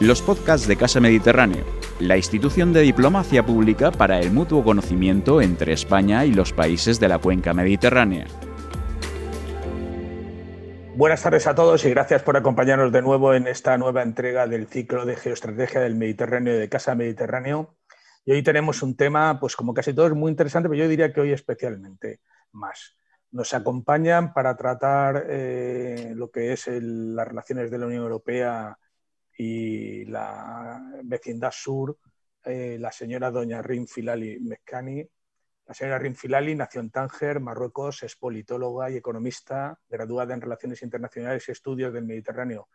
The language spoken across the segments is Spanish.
los podcasts de Casa Mediterráneo, la institución de diplomacia pública para el mutuo conocimiento entre España y los países de la cuenca mediterránea. Buenas tardes a todos y gracias por acompañarnos de nuevo en esta nueva entrega del ciclo de geoestrategia del Mediterráneo de Casa Mediterráneo. Y hoy tenemos un tema, pues como casi todo, es muy interesante, pero yo diría que hoy especialmente más. Nos acompañan para tratar eh, lo que es las relaciones de la Unión Europea y la vecindad sur, eh, la señora doña Rin Filali Mezcani. La señora Rin Filali nació en Tánger, Marruecos, es politóloga y economista, graduada en Relaciones Internacionales y Estudios del Mediterráneo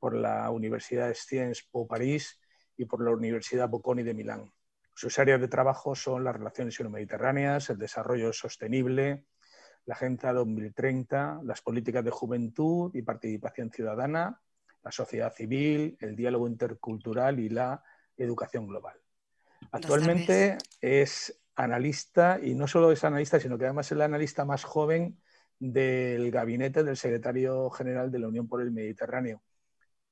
por la Universidad de Sciences Po París y por la Universidad Bocconi de Milán. Sus áreas de trabajo son las relaciones euromediterráneas, el desarrollo sostenible, la Agenda 2030, las políticas de juventud y participación ciudadana, la sociedad civil, el diálogo intercultural y la educación global. Actualmente es analista y no solo es analista, sino que además es el analista más joven del gabinete del secretario general de la Unión por el Mediterráneo.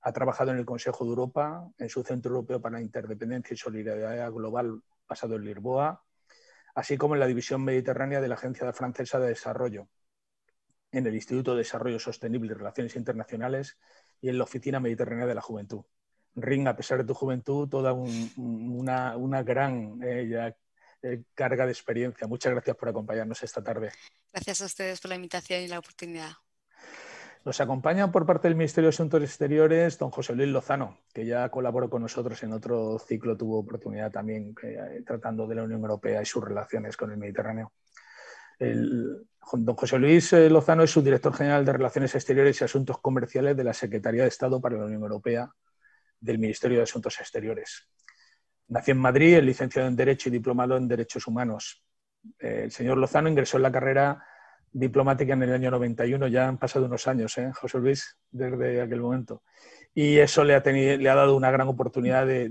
Ha trabajado en el Consejo de Europa, en su Centro Europeo para la Interdependencia y Solidaridad Global basado en Lisboa, así como en la División Mediterránea de la Agencia Francesa de Desarrollo, en el Instituto de Desarrollo Sostenible y Relaciones Internacionales y en la Oficina Mediterránea de la Juventud. Ring, a pesar de tu juventud, toda una, gran eh, eh, carga de experiencia. Muchas gracias por acompañarnos esta tarde. Gracias a ustedes por la invitación y la oportunidad. Nos acompaña por parte del Ministerio de Asuntos Exteriores don José Luis Lozano, que ya colaboró con nosotros en otro ciclo, tuvo oportunidad también eh, tratando de la Unión Europea y sus relaciones con el Mediterráneo. Don José Luis eh, Lozano es subdirector general de Relaciones Exteriores y Asuntos Comerciales de la Secretaría de Estado para la Unión Europea del Ministerio de Asuntos Exteriores. Nació en Madrid, es licenciado en Derecho y diplomado en Derechos Humanos. Eh, el señor Lozano ingresó en la carrera diplomática en el año 91, ya han pasado unos años, ¿eh, José Luis, desde aquel momento. Y eso le ha, le ha dado una gran oportunidad de,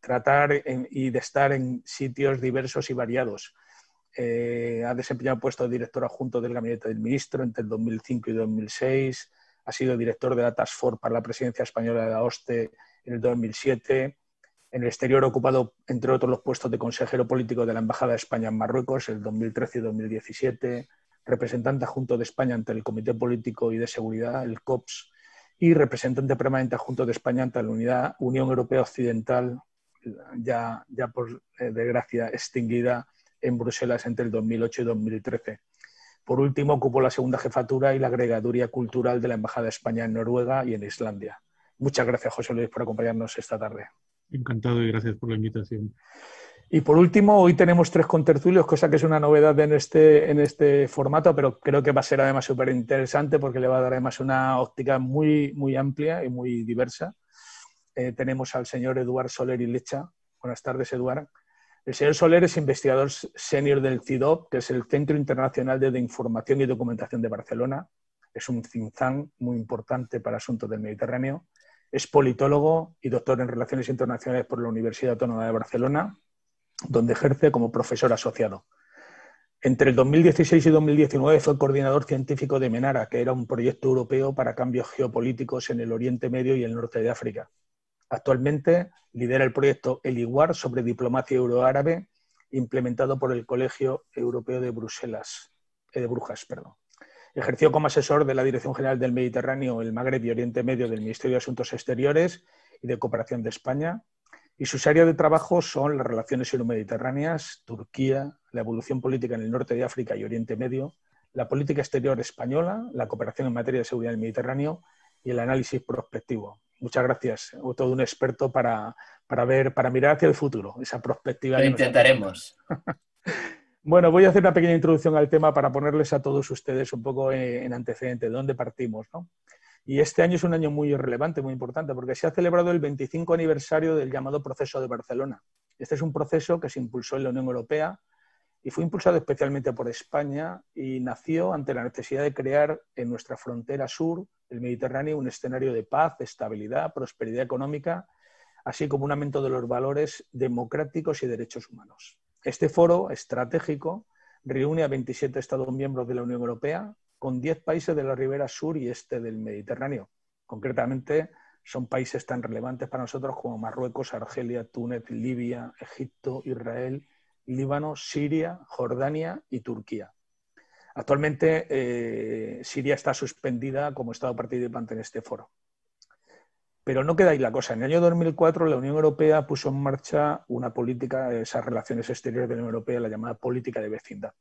tratar y de estar en sitios diversos y variados eh, ha desempeñado el puesto de director adjunto del Gabinete del Ministro entre el 2005 y 2006. Ha sido director de la Task Force para la presidencia española de la OSTE en el 2007. En el exterior ha ocupado, entre otros, los puestos de consejero político de la Embajada de España en Marruecos en el 2013 y 2017, representante adjunto de España ante el Comité Político y de Seguridad, el COPS, y representante permanente adjunto de España ante la Unidad, Unión Europea Occidental, ya, ya por eh, desgracia extinguida en Bruselas entre el 2008 y 2013. Por último, ocupó la segunda jefatura y la agregaduría cultural de la Embajada de España en Noruega y en Islandia. Muchas gracias, José Luis, por acompañarnos esta tarde. Encantado y gracias por la invitación. Y por último, hoy tenemos tres contertulios, cosa que es una novedad en este, en este formato, pero creo que va a ser además súper interesante porque le va a dar además una óptica muy, muy amplia y muy diversa. Eh, tenemos al señor Eduard Soler y Lecha. Buenas tardes, Eduard. El señor Soler es investigador senior del CIDOP, que es el Centro Internacional de Información y Documentación de Barcelona. Es un think muy importante para asuntos del Mediterráneo. Es politólogo y doctor en Relaciones Internacionales por la Universidad Autónoma de Barcelona, donde ejerce como profesor asociado. Entre el 2016 y 2019 fue coordinador científico de MENARA, que era un proyecto europeo para cambios geopolíticos en el Oriente Medio y el norte de África. Actualmente lidera el proyecto El Iguar sobre diplomacia euroárabe implementado por el Colegio Europeo de Bruselas, eh, de Brujas. Perdón. Ejerció como asesor de la Dirección General del Mediterráneo, el Magreb y Oriente Medio del Ministerio de Asuntos Exteriores y de Cooperación de España. Y sus áreas de trabajo son las relaciones euromediterráneas, Turquía, la evolución política en el norte de África y Oriente Medio, la política exterior española, la cooperación en materia de seguridad en el Mediterráneo y el análisis prospectivo. Muchas gracias. Todo un experto para, ver, para mirar hacia el futuro, esa perspectiva. Lo intentaremos. bueno, voy a hacer una pequeña introducción al tema para ponerles a todos ustedes un poco en antecedente de dónde partimos. Y este año es un año muy relevante, muy importante, porque se ha celebrado el 25 aniversario del llamado Proceso de Barcelona. Este es un proceso que se impulsó en la Unión Europea y fue impulsado especialmente por España y nació ante la necesidad de crear en nuestra frontera sur, el Mediterráneo, un escenario de paz, estabilidad, prosperidad económica, así como un aumento de los valores democráticos y derechos humanos. Este foro estratégico reúne a 27 Estados miembros de la Unión Europea con 10 países de la ribera sur y este del Mediterráneo, concretamente son países tan relevantes para nosotros como Marruecos, Argelia, Túnez, Libia, Egipto, Israel, Líbano, Siria, Jordania y Turquía. Actualmente eh, Siria está suspendida como Estado participante en este foro. Pero no queda ahí la cosa. En el año 2004 la Unión Europea puso en marcha una política, esas relaciones exteriores de la Unión Europea, la llamada política de vecindad.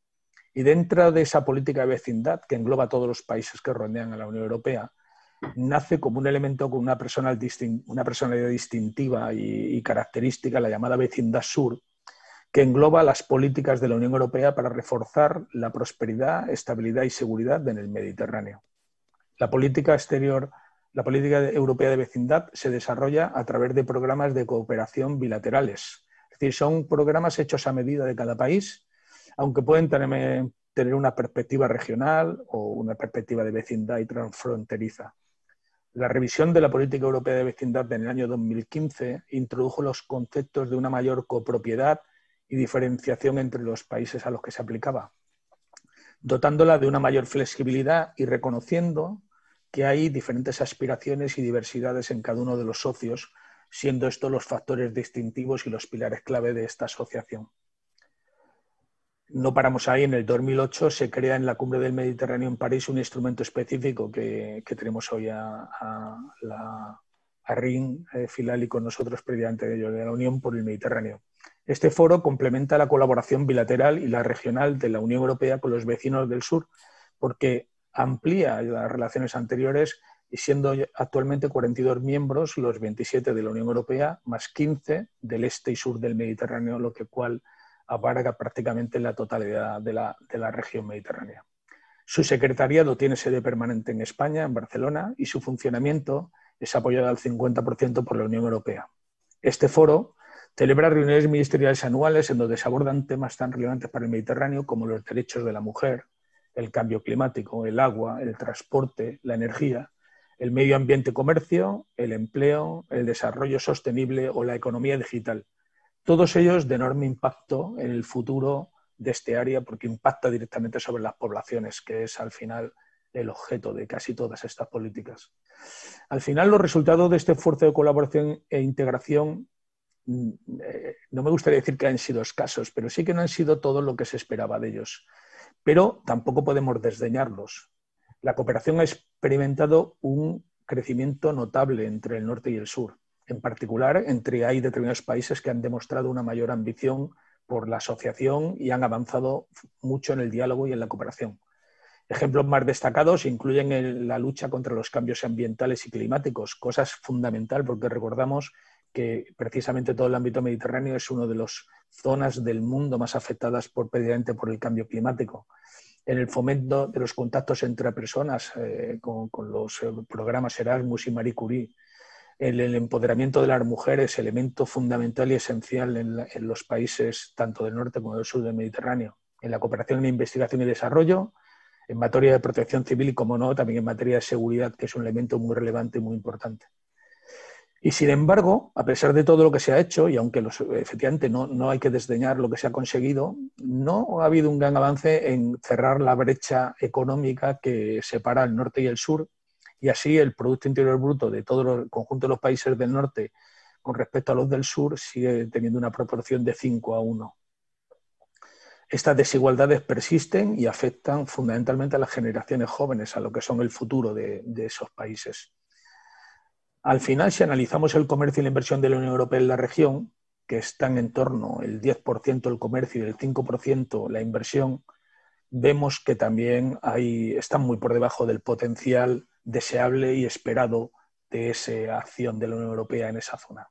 Y dentro de esa política de vecindad, que engloba a todos los países que rodean a la Unión Europea, nace como un elemento con una, personalidad distintiva y característica, la llamada vecindad sur, que engloba las políticas de la Unión Europea para reforzar la prosperidad, estabilidad y seguridad en el Mediterráneo. La política exterior, la política europea de vecindad se desarrolla a través de programas de cooperación bilaterales. Es decir, son programas hechos a medida de cada país, aunque pueden tener, tener una perspectiva regional o una perspectiva de vecindad y transfronteriza. La revisión de la política europea de vecindad en el año 2015 introdujo los conceptos de una mayor copropiedad y diferenciación entre los países a los que se aplicaba, dotándola de una mayor flexibilidad y reconociendo que hay diferentes aspiraciones y diversidades en cada uno de los socios, siendo estos los factores distintivos y los pilares clave de esta asociación. No paramos ahí, en el 2008 se crea en la Cumbre del Mediterráneo en París un instrumento específico que, tenemos hoy a, la, a RIN eh, Filali con nosotros previamente de de la Unión por el Mediterráneo, este foro complementa la colaboración bilateral y la regional de la Unión Europea con los vecinos del sur, porque amplía las relaciones anteriores y siendo actualmente 42 miembros los 27 de la Unión Europea más 15 del este y sur del Mediterráneo, lo que cual abarca prácticamente la totalidad de la, de la región mediterránea. Su secretariado tiene sede permanente en España, en Barcelona, y su funcionamiento es apoyado al 50% por la Unión Europea. Este foro Celebra reuniones ministeriales anuales en donde se abordan temas tan relevantes para el Mediterráneo como los derechos de la mujer, el cambio climático, el agua, el transporte, la energía, el medio ambiente comercio, el empleo, el desarrollo sostenible o la economía digital. Todos ellos de enorme impacto en el futuro de este área porque impacta directamente sobre las poblaciones, que es al final el objeto de casi todas estas políticas. Al final, los resultados de este esfuerzo de colaboración e integración no me gustaría decir que han sido escasos, pero sí que no han sido todo lo que se esperaba de ellos. Pero tampoco podemos desdeñarlos. La cooperación ha experimentado un crecimiento notable entre el norte y el sur. En particular, entre hay determinados países que han demostrado una mayor ambición por la asociación y han avanzado mucho en el diálogo y en la cooperación. Ejemplos más destacados incluyen la lucha contra los cambios ambientales y climáticos, cosa fundamental porque recordamos que precisamente todo el ámbito mediterráneo es una de las zonas del mundo más afectadas por, por el cambio climático. En el fomento de los contactos entre personas eh, con, los eh, programas Erasmus y Marie Curie, el, el, empoderamiento de las mujeres, elemento fundamental y esencial en, en, los países tanto del norte como del sur del Mediterráneo, en la cooperación en investigación y desarrollo, en materia de protección civil y, como no, también en materia de seguridad, que es un elemento muy relevante y muy importante. Y sin embargo, a pesar de todo lo que se ha hecho, y aunque efectivamente no, no, hay que desdeñar lo que se ha conseguido, no ha habido un gran avance en cerrar la brecha económica que separa el norte y el sur, y así el Producto Interior Bruto de todo el conjunto de los países del norte con respecto a los del sur sigue teniendo una proporción de 5 a 1. Estas desigualdades persisten y afectan fundamentalmente a las generaciones jóvenes, a lo que son el futuro de, de esos países. Al final, si analizamos el comercio y la inversión de la Unión Europea en la región, que están en torno el 10% el comercio y el 5% la inversión, vemos que también hay, están muy por debajo del potencial deseable y esperado de esa acción de la Unión Europea en esa zona.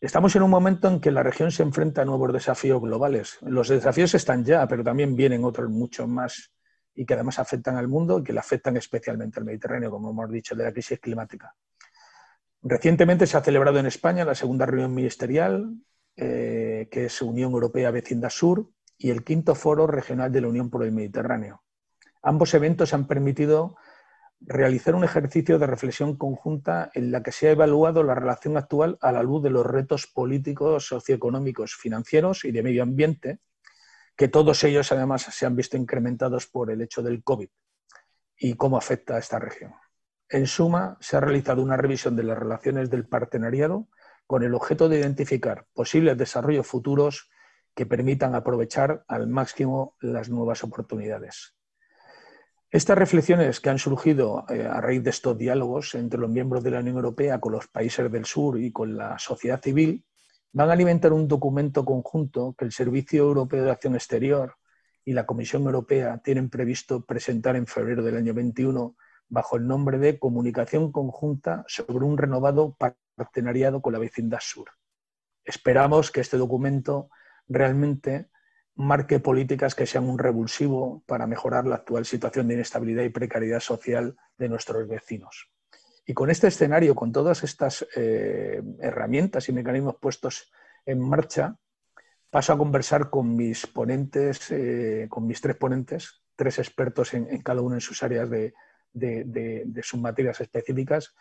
Estamos en un momento en que la región se enfrenta a nuevos desafíos globales. Los desafíos están ya, pero también vienen otros muchos más y que además afectan al mundo y que le afectan especialmente al Mediterráneo, como hemos dicho, de la crisis climática. Recientemente se ha celebrado en España la segunda reunión ministerial, eh, que es Unión Europea Vecindad Sur, y el quinto foro regional de la Unión por el Mediterráneo. Ambos eventos han permitido realizar un ejercicio de reflexión conjunta en la que se ha evaluado la relación actual a la luz de los retos políticos, socioeconómicos, financieros y de medio ambiente, que todos ellos además se han visto incrementados por el hecho del COVID y cómo afecta a esta región. En suma, se ha realizado una revisión de las relaciones del partenariado con el objeto de identificar posibles desarrollos futuros que permitan aprovechar al máximo las nuevas oportunidades. Estas reflexiones que han surgido eh, a raíz de estos diálogos entre los miembros de la Unión Europea con los países del sur y con la sociedad civil van a alimentar un documento conjunto que el Servicio Europeo de Acción Exterior y la Comisión Europea tienen previsto presentar en febrero del año 21 bajo el nombre de Comunicación Conjunta sobre un renovado partenariado con la vecindad sur. Esperamos que este documento realmente marque políticas que sean un revulsivo para mejorar la actual situación de inestabilidad y precariedad social de nuestros vecinos. Y con este escenario, con todas estas eh, herramientas y mecanismos puestos en marcha, paso a conversar con mis ponentes, eh, con mis tres ponentes, tres expertos en, cada uno en sus áreas de, sus materias específicas.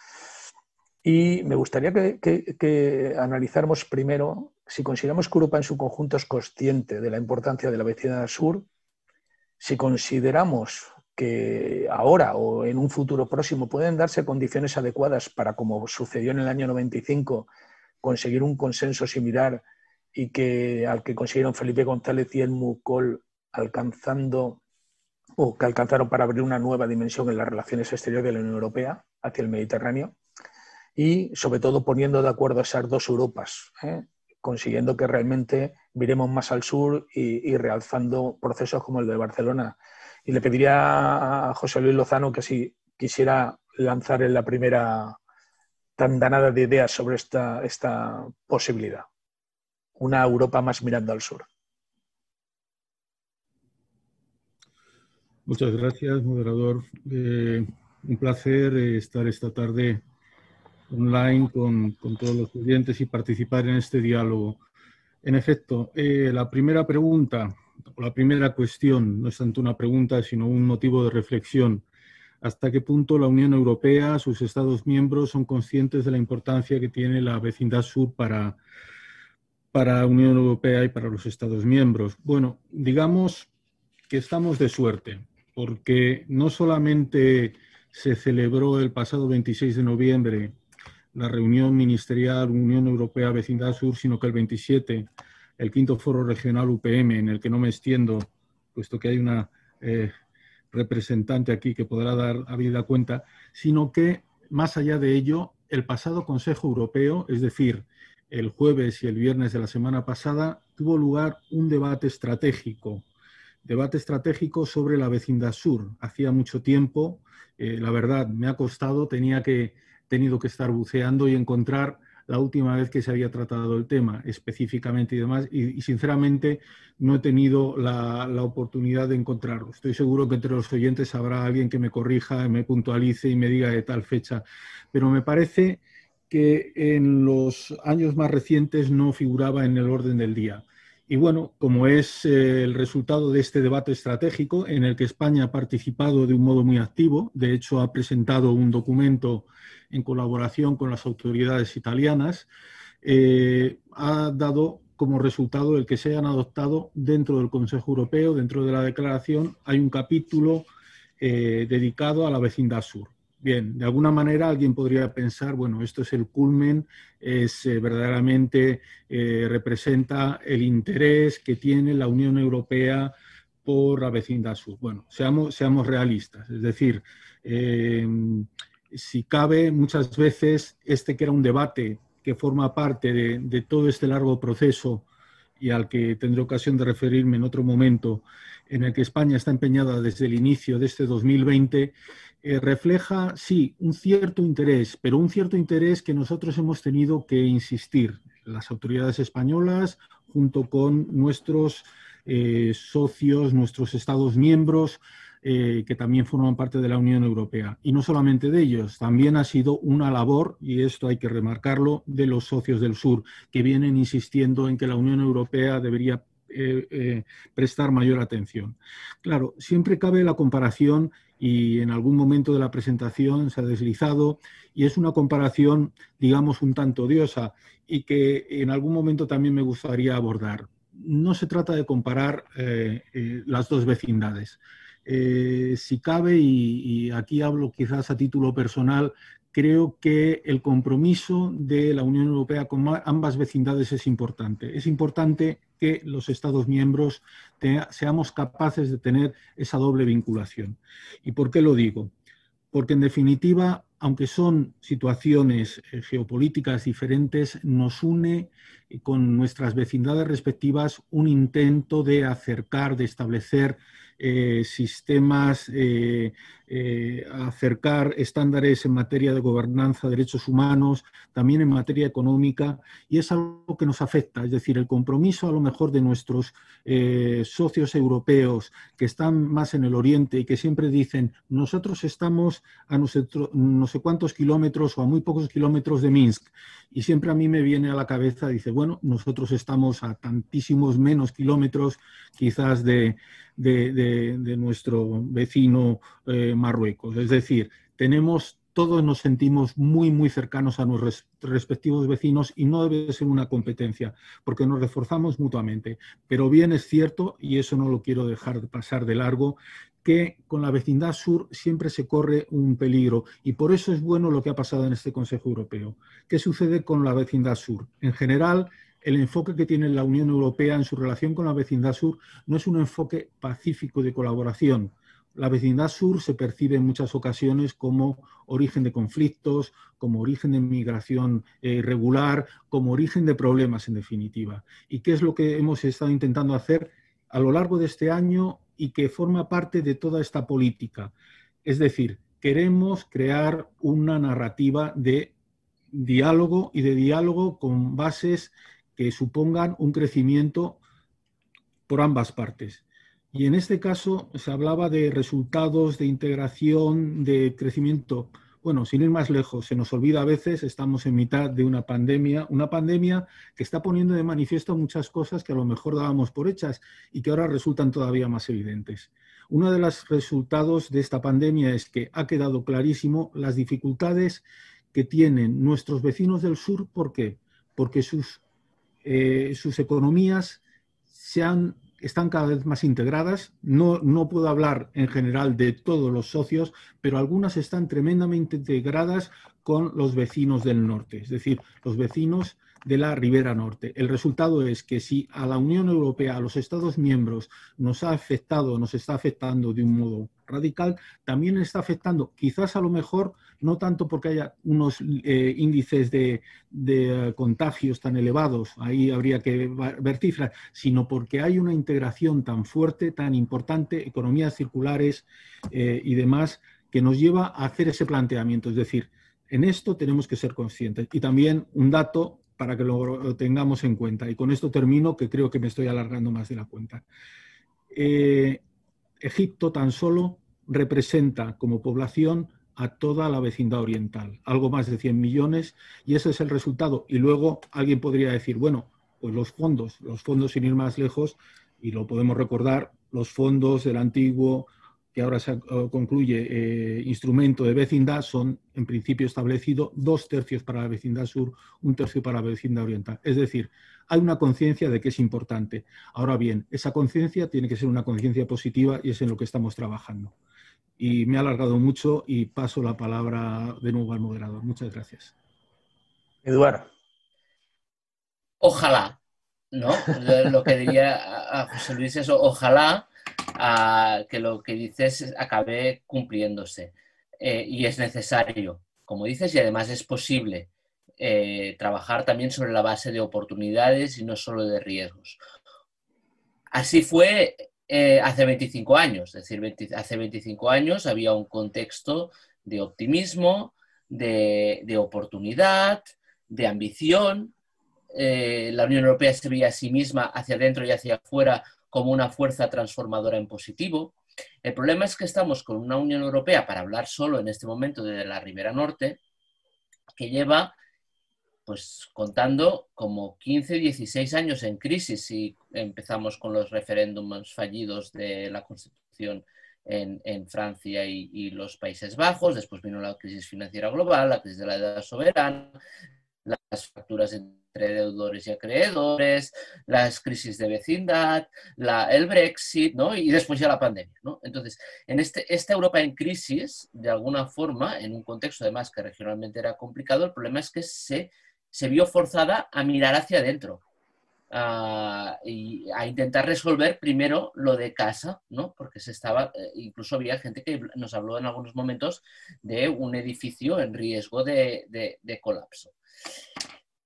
Y me gustaría que, que analizáramos primero si consideramos que Europa en su conjunto es consciente de la importancia de la vecindad sur, si consideramos que ahora o en un futuro próximo pueden darse condiciones adecuadas para, como sucedió en el año 95, conseguir un consenso similar y que al que consiguieron Felipe González y el Mucol alcanzando o que alcanzaron para abrir una nueva dimensión en las relaciones exteriores de la Unión Europea hacia el Mediterráneo y sobre todo poniendo de acuerdo esas dos Europas, ¿eh? consiguiendo que realmente miremos más al sur y, realzando procesos como el de Barcelona. Y le pediría a José Luis Lozano que si quisiera lanzar en la primera tandanada de ideas sobre esta, esta posibilidad. Una Europa más mirando al sur. Muchas gracias, moderador. Eh, un placer eh, estar esta tarde online con, todos los estudiantes y participar en este diálogo. En efecto, eh, la primera pregunta, o la primera cuestión, no es tanto una pregunta, sino un motivo de reflexión. ¿Hasta qué punto la Unión Europea, sus Estados miembros, son conscientes de la importancia que tiene la vecindad sur para, para la Unión Europea y para los Estados miembros? Bueno, digamos que estamos de suerte, porque no solamente se celebró el pasado 26 de noviembre la reunión ministerial Unión Europea Vecindad Sur, sino que el 27, el quinto foro regional UPM, en el que no me extiendo, puesto que hay una eh, representante aquí que podrá dar a cuenta, sino que más allá de ello, el pasado Consejo Europeo, es decir, el jueves y el viernes de la semana pasada, tuvo lugar un debate estratégico, debate estratégico sobre la vecindad sur. Hacía mucho tiempo, eh, la verdad, me ha costado, tenía que tenido que estar buceando y encontrar la última vez que se había tratado el tema específicamente y demás, y, sinceramente no he tenido la, oportunidad de encontrarlo. Estoy seguro que entre los oyentes habrá alguien que me corrija, me puntualice y me diga de tal fecha, pero me parece que en los años más recientes no figuraba en el orden del día. Y bueno, como es eh, el resultado de este debate estratégico en el que España ha participado de un modo muy activo, de hecho ha presentado un documento en colaboración con las autoridades italianas, eh, ha dado como resultado el que se hayan adoptado dentro del Consejo Europeo, dentro de la declaración, hay un capítulo eh, dedicado a la vecindad sur. Bien, de alguna manera alguien podría pensar, bueno, esto es el culmen, es eh, verdaderamente representa el interés que tiene la Unión Europea por la vecindad sur. Bueno, seamos, seamos realistas, es decir, si cabe, muchas veces este que era un debate que forma parte de, todo este largo proceso y al que tendré ocasión de referirme en otro momento, en el que España está empeñada desde el inicio de este 2020, eh, refleja, sí, un cierto interés, pero un cierto interés que nosotros hemos tenido que insistir, las autoridades españolas, junto con nuestros eh, socios, nuestros Estados miembros, eh, que también forman parte de la Unión Europea. Y no solamente de ellos, también ha sido una labor, y esto hay que remarcarlo, de los socios del sur, que vienen insistiendo en que la Unión Europea debería eh, eh, prestar mayor atención. Claro, siempre cabe la comparación y en algún momento de la presentación se ha deslizado y es una comparación, digamos, un tanto odiosa y que en algún momento también me gustaría abordar. No se trata de comparar las dos vecindades Eh, si cabe, y, aquí hablo quizás a título personal, creo que el compromiso de la Unión Europea con ambas vecindades es importante. Es importante que los Estados miembros seamos capaces de tener esa doble vinculación. ¿Y por qué lo digo? Porque en definitiva, aunque son situaciones eh, geopolíticas diferentes, nos une con nuestras vecindades respectivas un intento de acercar, de establecer eh, sistemas, eh, eh, acercar estándares en materia de gobernanza, derechos humanos, también en materia económica, y es algo que nos afecta, es decir, el compromiso a lo mejor de nuestros socios europeos que están más en el oriente y que siempre dicen, nosotros estamos a no no sé cuántos kilómetros o a muy pocos kilómetros de Minsk, y siempre a mí me viene a la cabeza, dice, bueno, nosotros estamos a tantísimos menos kilómetros quizás de, de, nuestro vecino eh, Marruecos. Es decir, tenemos, todos nos sentimos muy, muy cercanos a nuestros respectivos vecinos y no debe ser una competencia, porque nos reforzamos mutuamente. Pero bien es cierto, y eso no lo quiero dejar pasar de largo, que con la vecindad sur siempre se corre un peligro y por eso es bueno lo que ha pasado en este Consejo Europeo. ¿Qué sucede con la vecindad sur? En general, el enfoque que tiene la Unión Europea en su relación con la vecindad sur no es un enfoque pacífico de colaboración. La vecindad sur se percibe en muchas ocasiones como origen de conflictos, como origen de migración eh, irregular, como origen de problemas en definitiva. ¿Y qué es lo que hemos estado intentando hacer a lo largo de este año y que forma parte de toda esta política? Es decir, queremos crear una narrativa de diálogo y de diálogo con bases que supongan un crecimiento por ambas partes. Y en este caso se hablaba de resultados de integración, de crecimiento. Bueno, sin ir más lejos, se nos olvida a veces, estamos en mitad de una pandemia, una pandemia que está poniendo de manifiesto muchas cosas que a lo mejor dábamos por hechas y que ahora resultan todavía más evidentes. Uno de los resultados de esta pandemia es que ha quedado clarísimo las dificultades que tienen nuestros vecinos del sur. ¿Por qué? Porque sus eh, sus economías se han, están cada vez más integradas. No, no puedo hablar en general de todos los socios, pero algunas están tremendamente integradas con los vecinos del norte, es decir, los vecinos de la Ribera Norte. El resultado es que si a la Unión Europea, a los Estados miembros, nos ha afectado, nos está afectando de un modo radical, también está afectando, quizás a lo mejor, no tanto porque haya unos eh, índices de, eh, contagios tan elevados, ahí habría que ver cifras, sino porque hay una integración tan fuerte, tan importante, economías circulares eh, y demás, que nos lleva a hacer ese planteamiento. Es decir, en esto tenemos que ser conscientes. Y también un dato para que lo tengamos en cuenta. Y con esto termino, que creo que me estoy alargando más de la cuenta. Eh, Egipto tan solo representa como población a toda la vecindad oriental, algo más de 100 millones, y ese es el resultado. Y luego alguien podría decir, bueno, pues los fondos, los fondos sin ir más lejos, y lo podemos recordar, los fondos del antiguo que ahora se concluye eh, instrumento de vecindad son en principio establecido dos tercios para la vecindad sur, un tercio para la vecindad oriental. Es decir, hay una conciencia de que es importante. Ahora bien, esa conciencia tiene que ser una conciencia positiva y es en lo que estamos trabajando. Y me ha alargado mucho y paso la palabra de nuevo al moderador. Muchas gracias. Eduardo. Ojalá, ¿no? Lo que diría a José Luis es ojalá que lo que dices acabe cumpliéndose. Eh, y es necesario, como dices, y además es posible eh, trabajar también sobre la base de oportunidades y no solo de riesgos. Así fue eh, hace 25 años, es decir, hace 25 años había un contexto de optimismo, de, de oportunidad, de ambición. la Unión Europea se veía a sí misma hacia adentro y hacia afuera como una fuerza transformadora en positivo. El problema es que estamos con una Unión Europea, para hablar solo en este momento de la Ribera Norte, que lleva pues contando como 15, 16 años en crisis si empezamos con los referéndums fallidos de la Constitución en, Francia y, los Países Bajos, después vino la crisis financiera global, la crisis de la edad soberana, las facturas entre deudores y acreedores, las crisis de vecindad, el Brexit, ¿no? Y después ya la pandemia, ¿no? Entonces, en este, esta Europa en crisis, de alguna forma, en un contexto además que regionalmente era complicado, el problema es que se, se vio forzada a mirar hacia adentro. y a intentar resolver primero lo de casa, ¿no? Porque se estaba, eh, incluso había gente que nos habló en algunos momentos de un edificio en riesgo de, de colapso.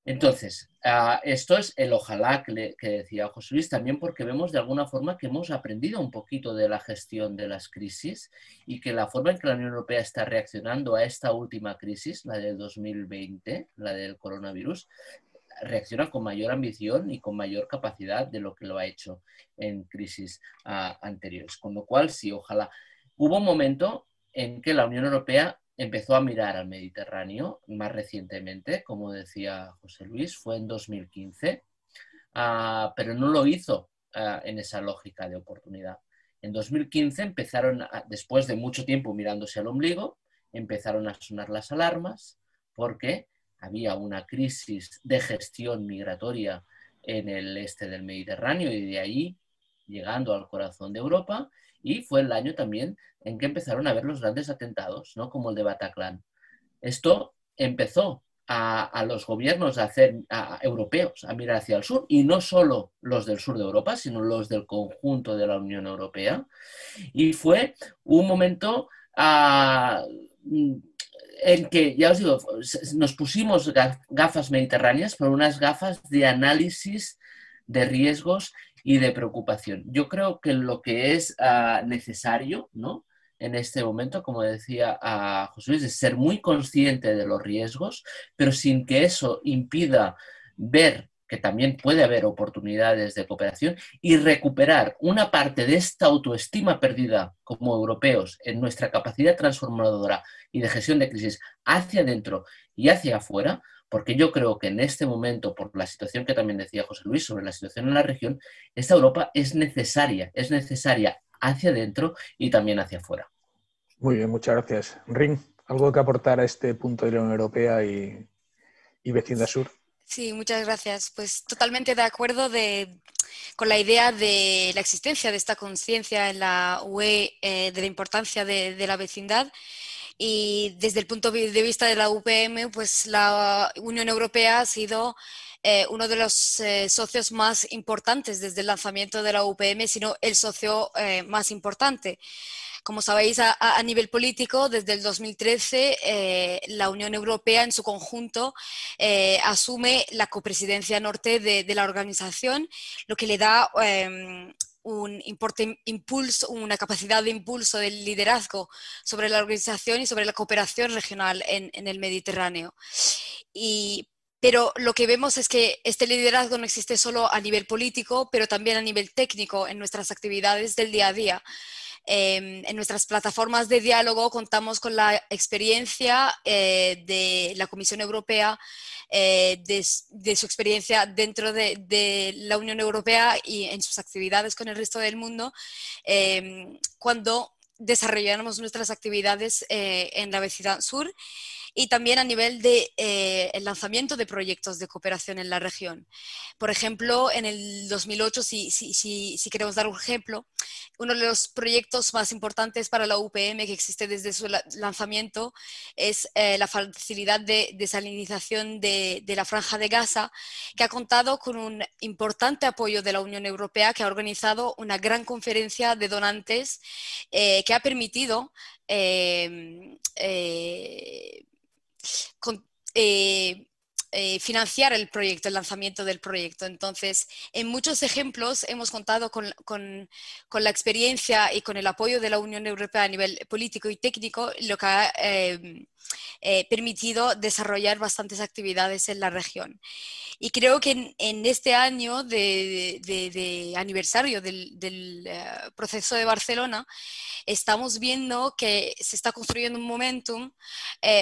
Entonces, ah, esto es el ojalá que, decía José Luis, también porque vemos de alguna forma que hemos aprendido un poquito de la gestión de las crisis y que la forma en que la Unión Europea está reaccionando a esta última crisis, la del 2020, la del coronavirus, reacciona con mayor ambición y con mayor capacidad de lo que lo ha hecho en crisis ah, anteriores. Con lo cual, sí, ojalá. Hubo un momento en que la Unión Europea empezó a mirar al Mediterráneo más recientemente, como decía José Luis, fue en 2015, ah, pero no lo hizo ah, en esa lógica de oportunidad. En 2015 empezaron, después de mucho tiempo mirándose al ombligo, empezaron a sonar las alarmas porque había una crisis de gestión migratoria en el este del Mediterráneo y de ahí llegando al corazón de Europa y fue el año también en que empezaron a ver los grandes atentados, ¿no? como el de Bataclan. Esto empezó a, los gobiernos a hacer, europeos a mirar hacia el sur, y no solo los del sur de Europa, sino los del conjunto de la Unión Europea. Y fue un momento ah, en que, ya os digo, nos pusimos gafas mediterráneas, por unas gafas de análisis de riesgos y de preocupación. Yo creo que lo que es ah, necesario, ¿no? En este momento, como decía a José Luis, es ser muy consciente de los riesgos, pero sin que eso impida ver que también puede haber oportunidades de cooperación y recuperar una parte de esta autoestima perdida como europeos en nuestra capacidad transformadora y de gestión de crisis hacia adentro y hacia afuera, porque yo creo que en este momento, por la situación que también decía José Luis sobre la situación en la región, esta Europa es necesaria, es necesaria hacia adentro y también hacia afuera. Muy bien, muchas gracias. Ring, ¿algo que aportar a este punto de la Unión Europea y, y vecindad sur? Sí, muchas gracias. Pues totalmente de acuerdo con la idea de la existencia de esta conciencia en la UE eh, de la importancia de la vecindad y desde el punto de vista de la UPM, pues la Unión Europea ha sido eh, uno de los eh, socios más importantes desde el lanzamiento de la UPM, sino el socio eh, más importante. Como sabéis, a, nivel político, desde el 2013, la Unión Europea en su conjunto asume la copresidencia norte de, de, la organización, lo que le da em, un impulso, una capacidad de impulso del liderazgo sobre la organización y sobre la cooperación regional en, el Mediterráneo. Y, pero lo que vemos es que este liderazgo no existe solo a nivel político, pero también a nivel técnico en nuestras actividades del día a día. Em, en nuestras plataformas de diálogo contamos con la experiencia eh, de la Comisión Europea, eh, de, su experiencia dentro de, la Unión Europea y en sus actividades con el resto del mundo, em, cuando desarrollamos nuestras actividades eh, en la vecindad sur y también a nivel de eh, el lanzamiento de proyectos de cooperación en la región. Por ejemplo, en el 2008, si, si, si, queremos dar un ejemplo, uno de los proyectos más importantes para la UPM que existe desde su lanzamiento es eh, la facilidad de desalinización de, de, la franja de Gaza, que ha contado con un importante apoyo de la Unión Europea, que ha organizado una gran conferencia de donantes eh, que ha permitido eh, financiar el proyecto, el lanzamiento del proyecto. Entonces, en muchos ejemplos hemos contado con, la experiencia y con el apoyo de la Unión Europea a nivel político y técnico, lo que ha eh, permitido desarrollar bastantes actividades en la región. Y creo que en, este año de, aniversario del, proceso de Barcelona, estamos viendo que se está construyendo un momentum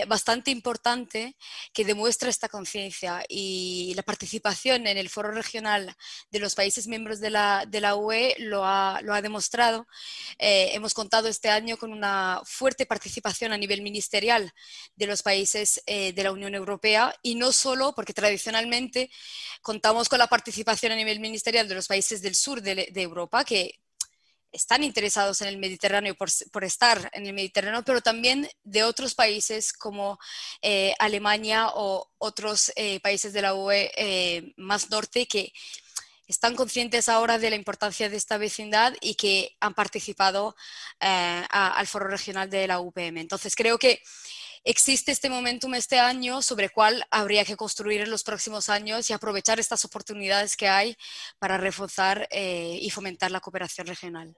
bastante importante que demuestra esta conciencia y la participación en el foro regional de los países miembros de la, de la UE lo ha, lo ha demostrado. Eh, hemos contado este año con una fuerte participación a nivel ministerial de los países eh, de la Unión Europea y no solo porque tradicionalmente contamos con la participación a nivel ministerial de los países del sur de, Europa, que están interesados en el Mediterráneo por, estar en el Mediterráneo, pero también de otros países como eh, Alemania o otros eh, países de la UE más norte que están conscientes ahora de la importancia de esta vecindad y que han participado al foro regional de la UPM. Entonces creo que existe este momentum este año sobre el cual habría que construir en los próximos años y aprovechar estas oportunidades que hay para reforzar eh, y fomentar la cooperación regional.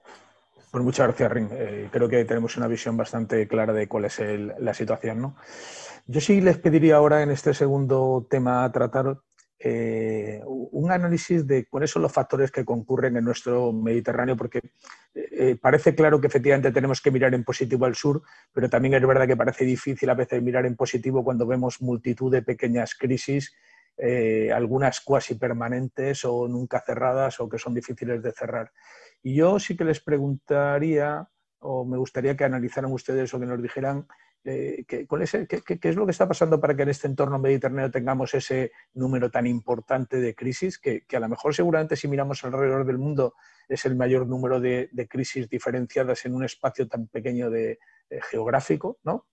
Pues muchas gracias, Rin. Eh, creo que tenemos una visión bastante clara de cuál es la situación. ¿no? Yo sí les pediría ahora en este segundo tema a tratar eh, un análisis de cuáles son los factores que concurren en nuestro Mediterráneo, porque eh, parece claro que efectivamente tenemos que mirar en positivo al sur, pero también es verdad que parece difícil a veces mirar en positivo cuando vemos multitud de pequeñas crisis, eh, algunas cuasi permanentes o nunca cerradas o que son difíciles de cerrar. Y yo sí que les preguntaría, o me gustaría que analizaran ustedes o que nos dijeran, eh, ¿qué, es, lo que está pasando para que en este entorno mediterráneo tengamos ese número tan importante de crisis? Que, a lo mejor seguramente si miramos alrededor del mundo es el mayor número de, crisis diferenciadas en un espacio tan pequeño de, geográfico, ¿no?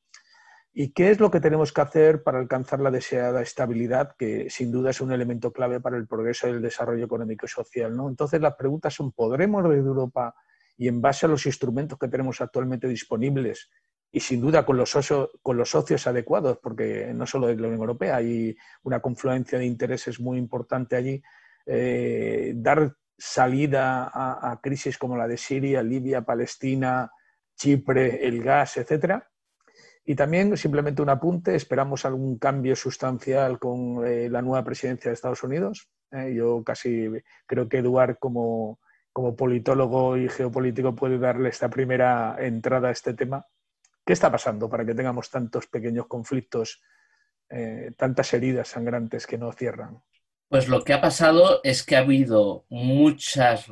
¿Y qué es lo que tenemos que hacer para alcanzar la deseada estabilidad, que sin duda es un elemento clave para el progreso y el desarrollo económico y social? ¿no? Entonces las preguntas son, ¿podremos desde Europa y en base a los instrumentos que tenemos actualmente disponibles y sin duda con los, socios, adecuados, porque no solo de la Unión Europea, hay una confluencia de intereses muy importante allí, eh, dar salida a, crisis como la de Siria, Libia, Palestina, Chipre, el gas, etcétera. Y también, simplemente un apunte, esperamos algún cambio sustancial con eh, la nueva presidencia de Estados Unidos. Eh, yo casi creo que Eduard, como, como politólogo y geopolítico, puede darle esta primera entrada a este tema ¿Qué está pasando para que tengamos tantos pequeños conflictos, eh, tantas heridas sangrantes que no cierran? Pues lo que ha pasado es que ha habido muchas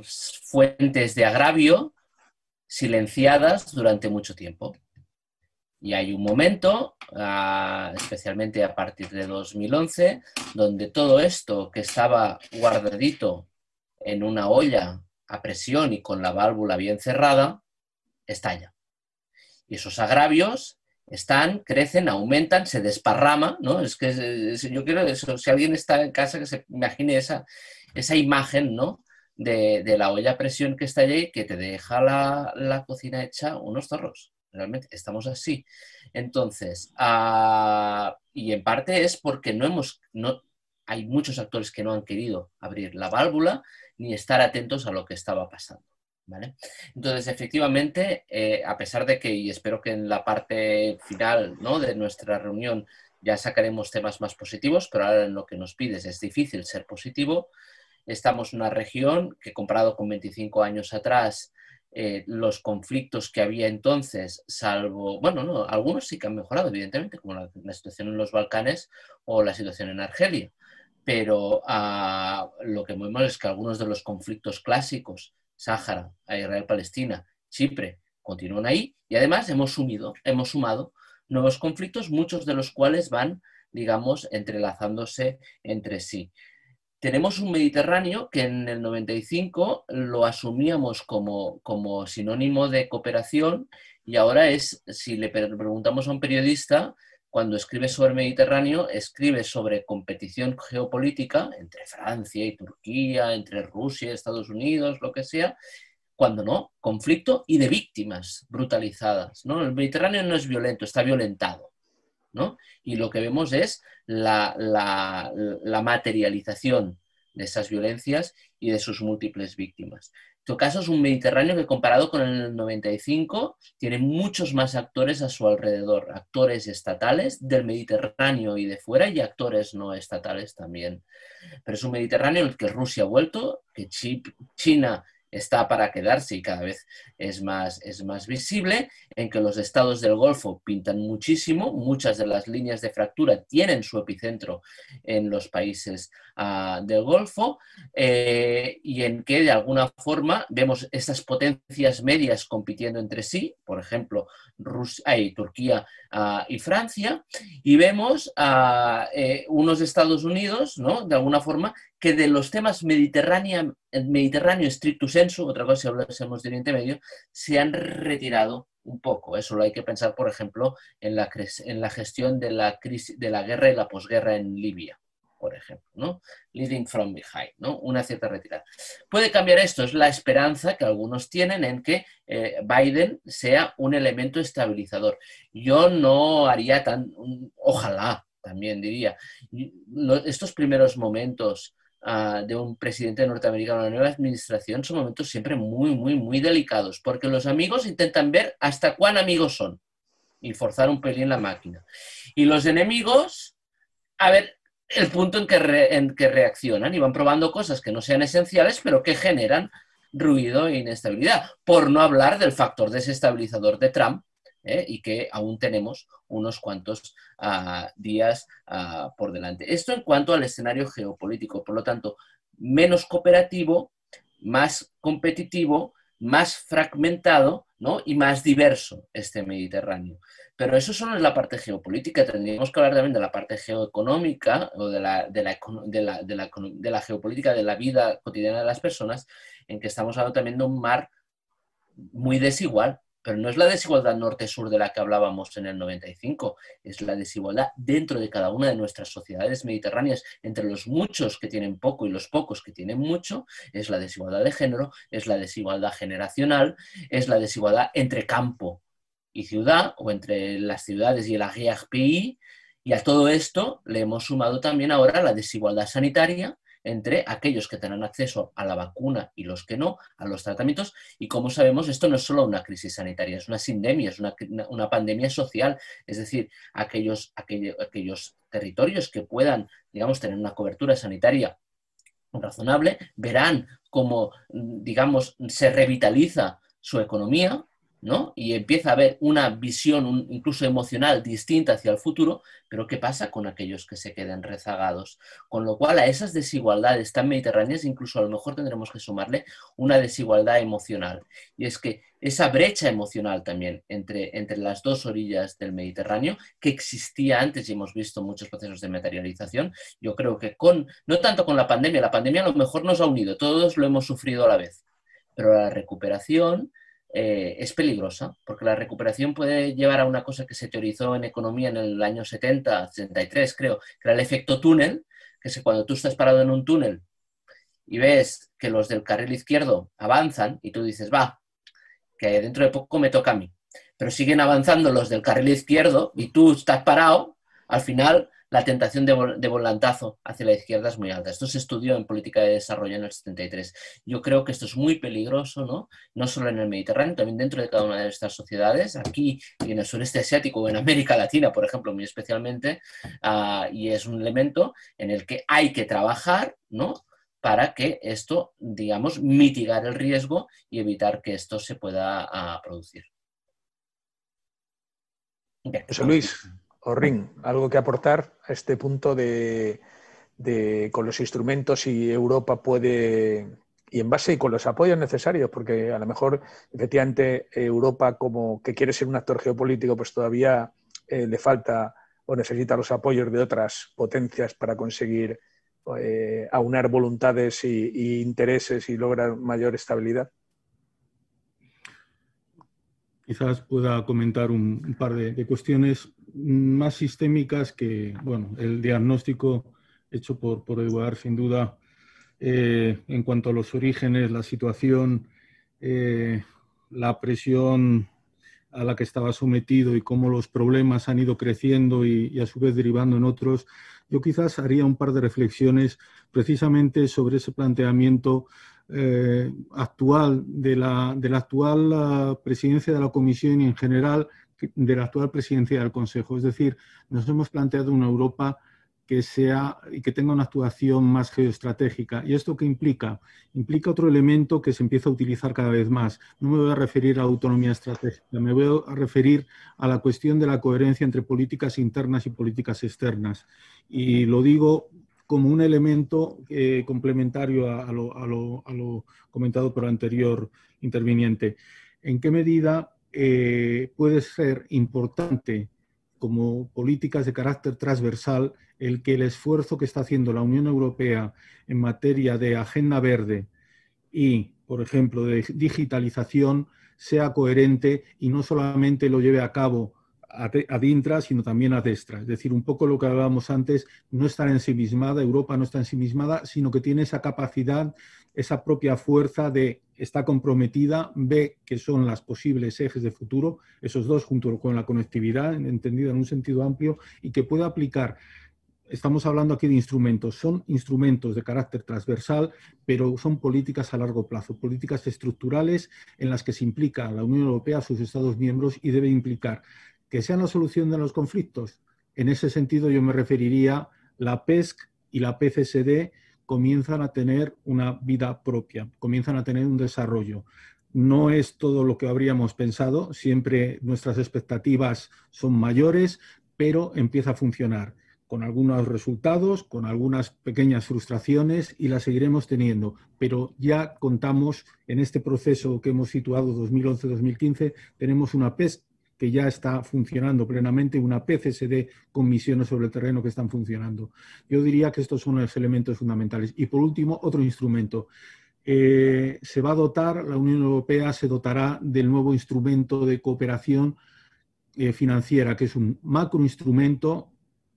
fuentes de agravio silenciadas durante mucho tiempo. Y hay un momento, ah, especialmente a partir de 2011, donde todo esto que estaba guardadito en una olla a presión y con la válvula bien cerrada, estalla. Y esos agravios están, crecen, aumentan, se desparrama, ¿no? Es que yo quiero eso, si alguien está en casa que se imagine esa, esa imagen, ¿no? De, la olla a presión que está allí, que te deja la, cocina hecha unos zorros. Realmente estamos así. Entonces, ah, y en parte es porque no hemos, no, hay muchos actores que no han querido abrir la válvula ni estar atentos a lo que estaba pasando. Entonces, efectivamente, eh, a pesar de que, y espero que en la parte final de nuestra reunión ya sacaremos temas más positivos, pero ahora en lo que nos pides es difícil ser positivo, estamos en una región que comparado con 25 años atrás, eh, los conflictos que había entonces, salvo, bueno, no, algunos sí que han mejorado, evidentemente, como la, situación en los Balcanes o la situación en Argelia, pero ah, lo que vemos es que algunos de los conflictos clásicos Sáhara, a Israel-Palestina, Chipre, continúan ahí y además hemos, sumido, hemos sumado nuevos conflictos, muchos de los cuales van, digamos, entrelazándose entre sí. Tenemos un Mediterráneo que en el 95 lo asumíamos como, como sinónimo de cooperación y ahora es, si le preguntamos a un periodista, cuando escribe sobre el Mediterráneo, escribe sobre competición geopolítica entre Francia y Turquía, entre Rusia y Estados Unidos, lo que sea, cuando no, conflicto y de víctimas brutalizadas. ¿no? El Mediterráneo no es violento, está violentado. ¿no? Y lo que vemos es la, la materialización de esas violencias y de sus múltiples víctimas. Todo caso, es un Mediterráneo que comparado con el 95 tiene muchos más actores a su alrededor, actores estatales del Mediterráneo y de fuera y actores no estatales también. Pero es un Mediterráneo en el que Rusia ha vuelto, que China está para quedarse y cada vez es más, es más visible, en que los estados del Golfo pintan muchísimo, muchas de las líneas de fractura tienen su epicentro en los países ah, del Golfo eh, y en que de alguna forma vemos estas potencias medias compitiendo entre sí, por ejemplo, Rusia, y Turquía ah, y Francia, y vemos a eh, unos Estados Unidos, ¿no? de alguna forma, que de los temas mediterráneo, mediterráneo estricto sensu, otra cosa si hablásemos de Oriente Medio, se han retirado un poco. Eso lo hay que pensar, por ejemplo, en la, en la gestión de la, crisis, de la guerra y la posguerra en Libia, por ejemplo, ¿no? Leading from behind, ¿no? Una cierta retirada. Puede cambiar esto, es la esperanza que algunos tienen en que eh, Biden sea un elemento estabilizador. Yo no haría tan, ojalá, también diría, estos primeros momentos de un presidente norteamericano, una nueva administración, son momentos siempre muy, muy, muy delicados, porque los amigos intentan ver hasta cuán amigos son y forzar un pelín la máquina. Y los enemigos, a ver el punto en que, en que reaccionan y van probando cosas que no sean esenciales, pero que generan ruido e inestabilidad. Por no hablar del factor desestabilizador de Trump, ¿eh? y que aún tenemos unos cuantos ah, días ah, por delante. Esto en cuanto al escenario geopolítico, por lo tanto, menos cooperativo, más competitivo, más fragmentado y más diverso este Mediterráneo. Pero eso solo es la parte geopolítica, tendríamos que hablar también de la parte geoeconómica o de la, de la, de la geopolítica de la vida cotidiana de las personas, en que estamos hablando también de un mar muy desigual, pero no es la desigualdad norte-sur de la que hablábamos en el 95, es la desigualdad dentro de cada una de nuestras sociedades mediterráneas, entre los muchos que tienen poco y los pocos que tienen mucho, es la desigualdad de género, es la desigualdad generacional, es la desigualdad entre campo y ciudad, o entre las ciudades y el AGRPI, y a todo esto le hemos sumado también ahora la desigualdad sanitaria, entre aquellos que tengan acceso a la vacuna y los que no, a los tratamientos. Y como sabemos, esto no es solo una crisis sanitaria, es una sindemia, es una, pandemia social. Es decir, aquellos, aquellos, aquellos territorios que puedan, digamos, tener una cobertura sanitaria razonable, verán cómo, digamos, se revitaliza su economía, y empieza a haber una visión incluso emocional distinta hacia el futuro, pero ¿qué pasa con aquellos que se quedan rezagados? Con lo cual a esas desigualdades tan mediterráneas incluso a lo mejor tendremos que sumarle una desigualdad emocional. Y es que esa brecha emocional también entre, entre las dos orillas del Mediterráneo, que existía antes y hemos visto muchos procesos de materialización, yo creo que con, no tanto con la pandemia, la pandemia a lo mejor nos ha unido, todos lo hemos sufrido a la vez, pero la recuperación eh, es peligrosa, porque la recuperación puede llevar a una cosa que se teorizó en economía en el año 70, 73 creo, que era el efecto túnel, que es cuando tú estás parado en un túnel y ves que los del carril izquierdo avanzan y tú dices, va, que dentro de poco me toca a mí, pero siguen avanzando los del carril izquierdo y tú estás parado, al final la tentación de, volantazo hacia la izquierda es muy alta. Esto se estudió en política de desarrollo en el 73. Yo creo que esto es muy peligroso, ¿no? No solo en el Mediterráneo, también dentro de cada una de estas sociedades, aquí y en el sureste asiático o en América Latina, por ejemplo, muy especialmente, ah, y es un elemento en el que hay que trabajar, ¿no? para que esto, digamos, mitigar el riesgo y evitar que esto se pueda ah, producir. José Luis, o Ring, algo que aportar a este punto de, con los instrumentos y Europa puede y en base y con los apoyos necesarios, porque a lo mejor efectivamente Europa como que quiere ser un actor geopolítico, pues todavía eh, le falta o necesita los apoyos de otras potencias para conseguir eh, aunar voluntades y, intereses y lograr mayor estabilidad. Quizás pueda comentar un, par de, cuestiones más sistémicas que, bueno, el diagnóstico hecho por, por Eduard, sin duda, eh, en cuanto a los orígenes, la situación, eh, la presión a la que estaba sometido y cómo los problemas han ido creciendo y, a su vez derivando en otros, yo quizás haría un par de reflexiones precisamente sobre ese planteamiento eh, actual de la, de la actual presidencia de la Comisión y en general de la actual presidencia del Consejo. Es decir, nos hemos planteado una Europa que sea y que tenga una actuación más geoestratégica. ¿Y esto qué implica? Implica otro elemento que se empieza a utilizar cada vez más. No me voy a referir a autonomía estratégica, me voy a referir a la cuestión de la coherencia entre políticas internas y políticas externas. Y lo digo como un elemento eh, complementario a, lo, comentado por el anterior interviniente. ¿En qué medida eh, puede ser importante como políticas de carácter transversal el que el esfuerzo que está haciendo la Unión Europea en materia de agenda verde y, por ejemplo, de digitalización sea coherente y no solamente lo lleve a cabo a Dintra, sino también a Destra. Es decir, un poco lo que hablábamos antes, no estar ensimismada, Europa no está ensimismada, sino que tiene esa capacidad, esa propia fuerza de está comprometida, ve que son las posibles ejes de futuro, esos dos junto con la conectividad, entendida en un sentido amplio, y que pueda aplicar estamos hablando aquí de instrumentos, son instrumentos de carácter transversal, pero son políticas a largo plazo, políticas estructurales en las que se implica la Unión Europea, sus Estados miembros y debe implicar que sean la solución de los conflictos. En ese sentido yo me referiría la PESC y la PCSD comienzan a tener una vida propia, comienzan a tener un desarrollo. No es todo lo que habríamos pensado, siempre nuestras expectativas son mayores, pero empieza a funcionar con algunos resultados, con algunas pequeñas frustraciones y las seguiremos teniendo. Pero ya contamos en este proceso que hemos situado 2011-2015, tenemos una PESC que ya está funcionando plenamente, una PCSD con misiones sobre el terreno que están funcionando. Yo diría que estos son los elementos fundamentales. Y por último, otro instrumento. Eh, se va a dotar, la Unión Europea se dotará del nuevo instrumento de cooperación eh, financiera, que es un macroinstrumento,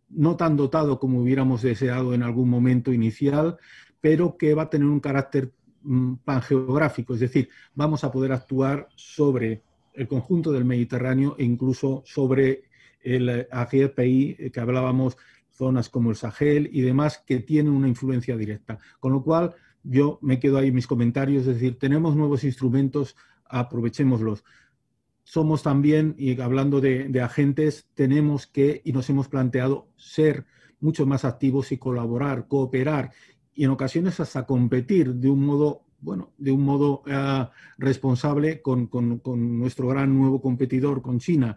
no tan dotado como hubiéramos deseado en algún momento inicial, pero que va a tener un carácter mm, pangeográfico, es decir, vamos a poder actuar sobre el conjunto del Mediterráneo e incluso sobre el país que hablábamos, zonas como el Sahel y demás que tienen una influencia directa. Con lo cual, yo me quedo ahí mis comentarios, es decir, tenemos nuevos instrumentos, aprovechémoslos. Somos también, y hablando de, de agentes, tenemos que, y nos hemos planteado, ser mucho más activos y colaborar, cooperar y en ocasiones hasta competir de un modo bueno, de un modo eh, responsable con, nuestro gran nuevo competidor, con China,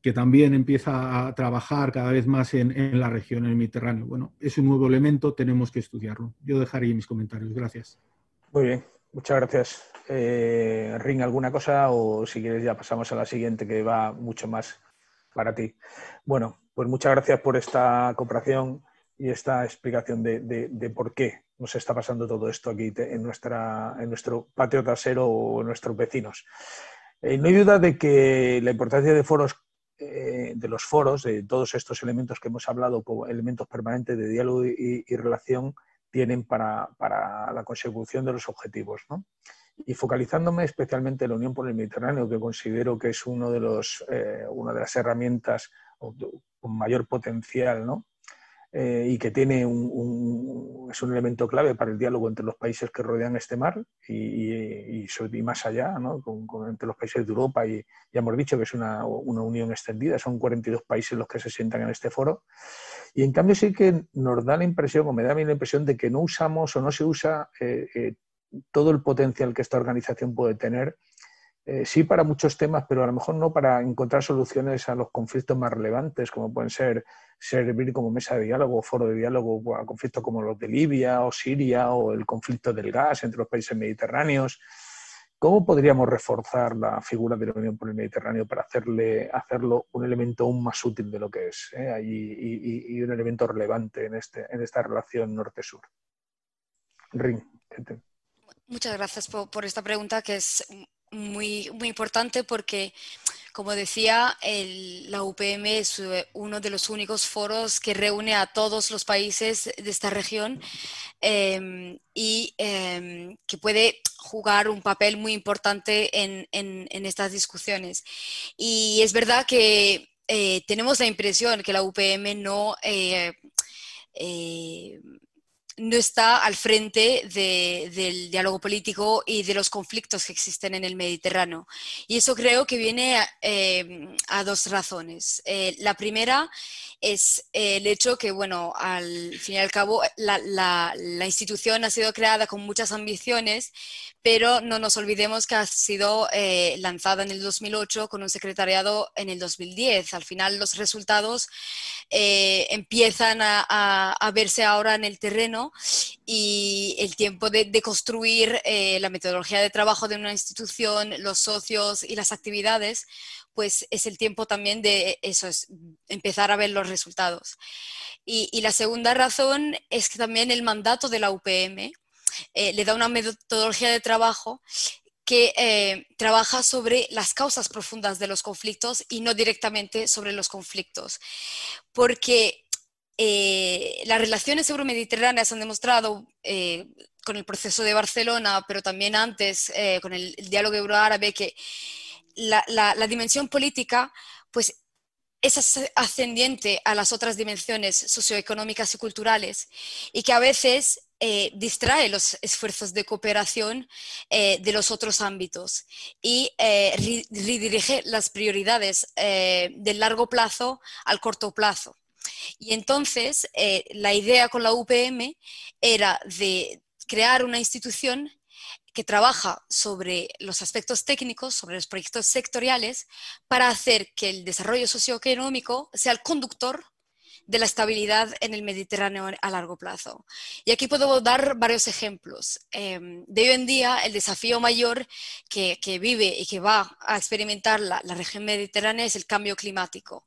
que también empieza a trabajar cada vez más en, la región, en el Mediterráneo. Bueno, es un nuevo elemento, tenemos que estudiarlo. Yo dejaría mis comentarios. Gracias. Muy bien, muchas gracias. Eh, Ring, ¿alguna cosa? O si quieres ya pasamos a la siguiente que va mucho más para ti. Bueno, pues muchas gracias por esta cooperación y esta explicación de por qué nos está pasando todo esto aquí en, nuestra, en nuestro patio trasero o en nuestros vecinos. Eh, no hay duda de que la importancia de foros, eh, de los foros, de todos estos elementos que hemos hablado como elementos permanentes de diálogo y, relación, tienen para, la consecución de los objetivos. Y focalizándome especialmente en la Unión por el Mediterráneo, que considero que es uno de los, eh, una de las herramientas con mayor potencial ¿no? Eh, y que tiene un, es un elemento clave para el diálogo entre los países que rodean este mar y, y, más allá, ¿no? con, entre los países de Europa y ya hemos dicho que es una, una, unión extendida, son 42 países los que se sientan en este foro. Y en cambio sí que nos da la impresión, o me da a mí la impresión de que no usamos o no se usa eh, eh, todo el potencial que esta organización puede tener eh, sí para muchos temas, pero a lo mejor no para encontrar soluciones a los conflictos más relevantes, como pueden ser servir como mesa de diálogo foro de diálogo a conflictos como los de Libia o Siria o el conflicto del gas entre los países mediterráneos. ¿Cómo podríamos reforzar la figura de la Unión por el Mediterráneo para hacerle, hacerlo un elemento aún más útil de lo que es eh, y, un elemento relevante en, este, en esta relación norte-sur? Ring. Muchas gracias por, esta pregunta que es muy, muy importante porque, como decía, la UPM es eh, uno de los únicos foros que reúne a todos los países de esta región em, y em, que puede jugar un papel muy importante en, estas discusiones. Y es verdad que eh, tenemos la impresión que la UPM no... Eh, no está al frente del diálogo político y de los conflictos que existen en el Mediterráneo. Y eso creo que viene a, eh, dos razones. Eh, la primera es el hecho que, bueno, al fin y al cabo, la, institución ha sido creada con muchas ambiciones, pero no nos olvidemos que ha sido eh, lanzada en el 2008 con un secretariado en el 2010. Al final, los resultados eh, empiezan a, verse ahora en el terreno y el tiempo de, construir eh, la metodología de trabajo de una institución, los socios y las actividades, pues es el tiempo también de eso, es empezar a ver los resultados. Y, la segunda razón es que también el mandato de la UPM eh, le da una metodología de trabajo que eh, trabaja sobre las causas profundas de los conflictos y no directamente sobre los conflictos. Porque eh, las relaciones euromediterráneas han demostrado con el proceso de Barcelona, pero también antes con el, el diálogo euroárabe, que la, dimensión política, pues es ascendiente a las otras dimensiones socioeconómicas y culturales y que a veces eh, distrae los esfuerzos de cooperación eh, de los otros ámbitos y eh, redirige las prioridades del largo plazo al corto plazo. Y entonces la idea con la UPM era de crear una institución que trabaja sobre los aspectos técnicos, sobre los proyectos sectoriales, para hacer que el desarrollo socioeconómico sea el conductor de la estabilidad en el Mediterráneo a largo plazo. Y aquí puedo dar varios ejemplos. Em, de hoy en día, el desafío mayor que, vive y que va a experimentar la, región mediterránea es el cambio climático.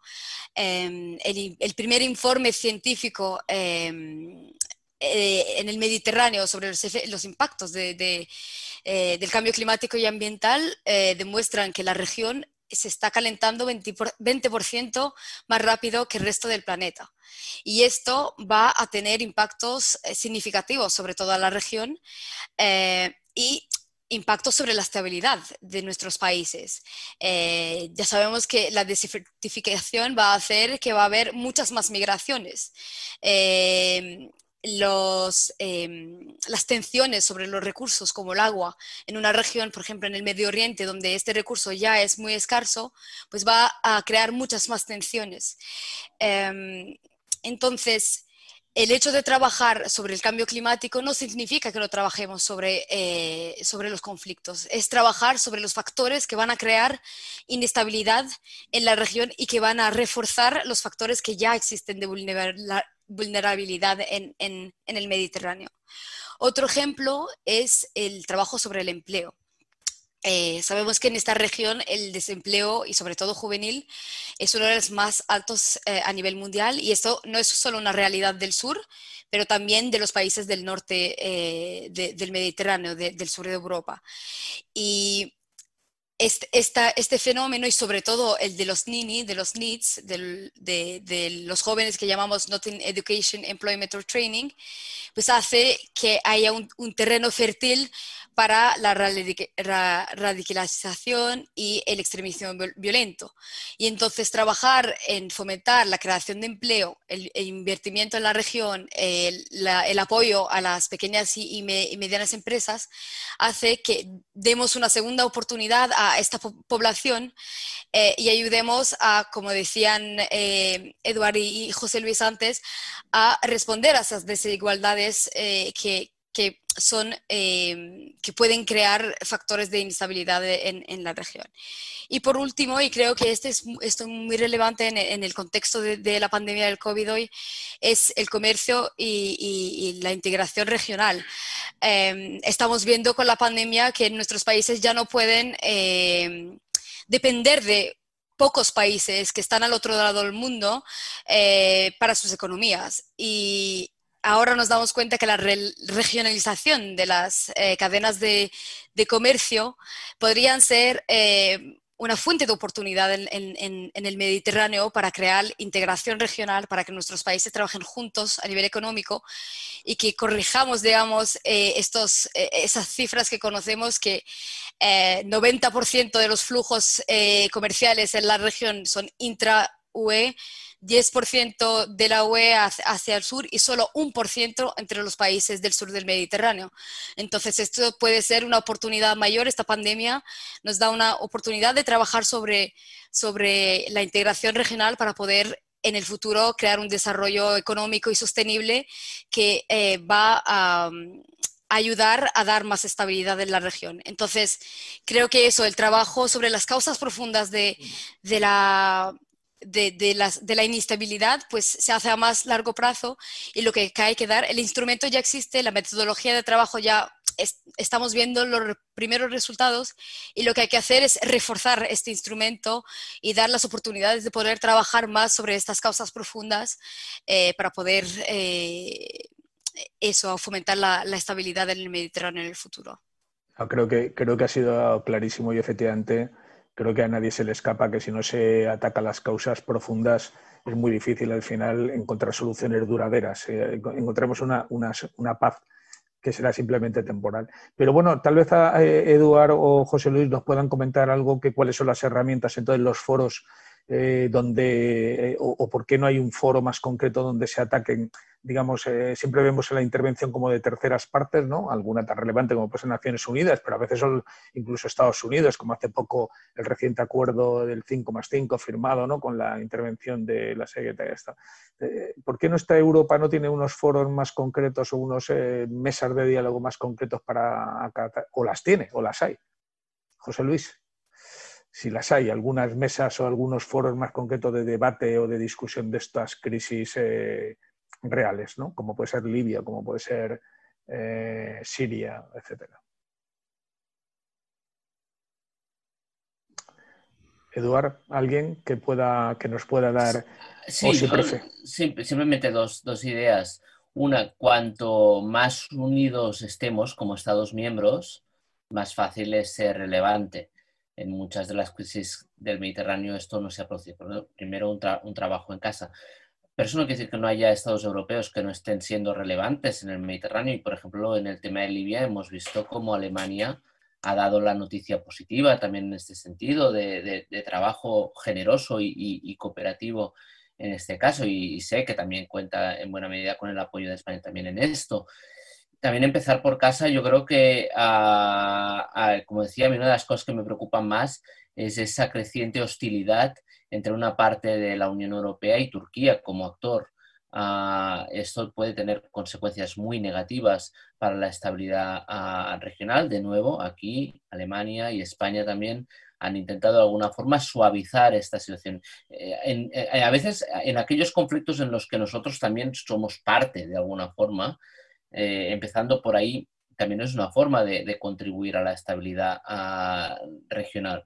Em, el, primer informe científico em, eh, en el Mediterráneo sobre los, impactos eh, del cambio climático y ambiental eh, demuestran que la región se está calentando 20%, más rápido que el resto del planeta. Y esto va a tener impactos significativos sobre toda la región y impactos sobre la estabilidad de nuestros países. ya sabemos que la desertificación va a hacer que va a haber muchas más migraciones em, las tensiones sobre los recursos como el agua en una región, por ejemplo, en el Medio Oriente, donde este recurso ya es muy escaso, pues va a crear muchas más tensiones. Em, entonces, el hecho de trabajar sobre el cambio climático no significa que no trabajemos sobre, eh, sobre los conflictos, es trabajar sobre los factores que van a crear inestabilidad en la región y que van a reforzar los factores que ya existen de vulnerabilidad en, el Mediterráneo. Otro ejemplo es el trabajo sobre el empleo. Eh, sabemos que en esta región el desempleo y sobre todo juvenil es uno de los más altos eh, a nivel mundial y esto no es solo una realidad del sur, pero también de los países del norte eh, del Mediterráneo, del sur de Europa. Y este, este, fenómeno y sobre todo el de los NINI, de los NEEDs, de, los jóvenes que llamamos Not in Education, Employment or Training, pues hace que haya un, un terreno fértil para la radicalización y el extremismo violento. Y entonces trabajar en fomentar la creación de empleo, el, invertimiento en la región, el, apoyo a las pequeñas y, medianas empresas, hace que demos una segunda oportunidad a esta población eh, y ayudemos a, como decían eh, Eduardo y José Luis antes, a responder a esas desigualdades eh, que, que son em, que pueden crear factores de inestabilidad en, la región. Y por último, y creo que este es esto muy relevante en, el contexto de, la pandemia del COVID hoy, es el comercio y, la integración regional. Em, estamos viendo con la pandemia que nuestros países ya no pueden em, depender de pocos países que están al otro lado del mundo eh, para sus economías. Y, ahora nos damos cuenta que la regionalización de las eh, cadenas de, comercio podrían ser eh, una fuente de oportunidad en, el Mediterráneo para crear integración regional, para que nuestros países trabajen juntos a nivel económico y que corrijamos, digamos, eh, estos, esas cifras que conocemos que 90% de los flujos comerciales en la región son intra UE, 10% de la UE hacia el sur y solo un por ciento entre los países del sur del Mediterráneo. Entonces, esto puede ser una oportunidad mayor. Esta pandemia nos da una oportunidad de trabajar sobre, sobre la integración regional para poder en el futuro crear un desarrollo económico y sostenible que eh, va a, ayudar a dar más estabilidad en la región. Entonces, creo que eso, el trabajo sobre las causas profundas de, la, de, la inestabilidad, pues se hace a más largo plazo y lo que hay que dar, el instrumento ya existe, la metodología de trabajo ya estamos viendo los primeros resultados y lo que hay que hacer es reforzar este instrumento y dar las oportunidades de poder trabajar más sobre estas causas profundas eh, para poder eh, eso, fomentar la, estabilidad en el Mediterráneo en el futuro. Ah, creo que, creo que ha sido clarísimo y efectivamente creo que a nadie se le escapa que si no se ataca las causas profundas es muy difícil al final encontrar soluciones duraderas. Eh, encontremos una, una, paz que será simplemente temporal. Pero bueno, tal vez a, Eduardo o José Luis nos puedan comentar algo que cuáles son las herramientas entonces los foros eh, donde eh, o, por qué no hay un foro más concreto donde se ataquen digamos, eh, siempre vemos en la intervención como de terceras partes, ¿no? Alguna tan relevante como pues Naciones Unidas, pero a veces son incluso Estados Unidos, como hace poco el reciente acuerdo del 5 más 5 firmado, ¿no? Con la intervención de la Secretaría eh, ¿Por qué nuestra Europa no tiene unos foros más concretos o unos mesas de diálogo más concretos para o las tiene o las hay? José Luis si las hay, algunas mesas o algunos foros más concretos de debate o de discusión de estas crisis reales, ¿no? como puede ser Libia, como puede ser eh, Siria, etc. Eduard, ¿alguien que, pueda, que nos pueda dar? Sí, simplemente dos, dos ideas. Una, cuanto más unidos estemos como Estados miembros, más fácil es ser relevante. En muchas de las crisis del Mediterráneo esto no se ha producido. Primero, un, trabajo en casa. Pero eso no quiere decir que no haya estados europeos que no estén siendo relevantes en el Mediterráneo. Y, por ejemplo, en el tema de Libia hemos visto cómo Alemania ha dado la noticia positiva también en este sentido, de, trabajo generoso y, cooperativo en este caso. Y, sé que también cuenta en buena medida con el apoyo de España también en esto. También empezar por casa, yo creo que, como decía, a mí una de las cosas que me preocupan más es esa creciente hostilidad entre una parte de la Unión Europea y Turquía como actor. Ah, esto puede tener consecuencias muy negativas para la estabilidad ah, regional. De nuevo, aquí Alemania y España también han intentado de alguna forma suavizar esta situación. Eh, eh, a veces en aquellos conflictos en los que nosotros también somos parte de alguna forma, eh, empezando por ahí, también es una forma de, contribuir a la estabilidad ah, regional.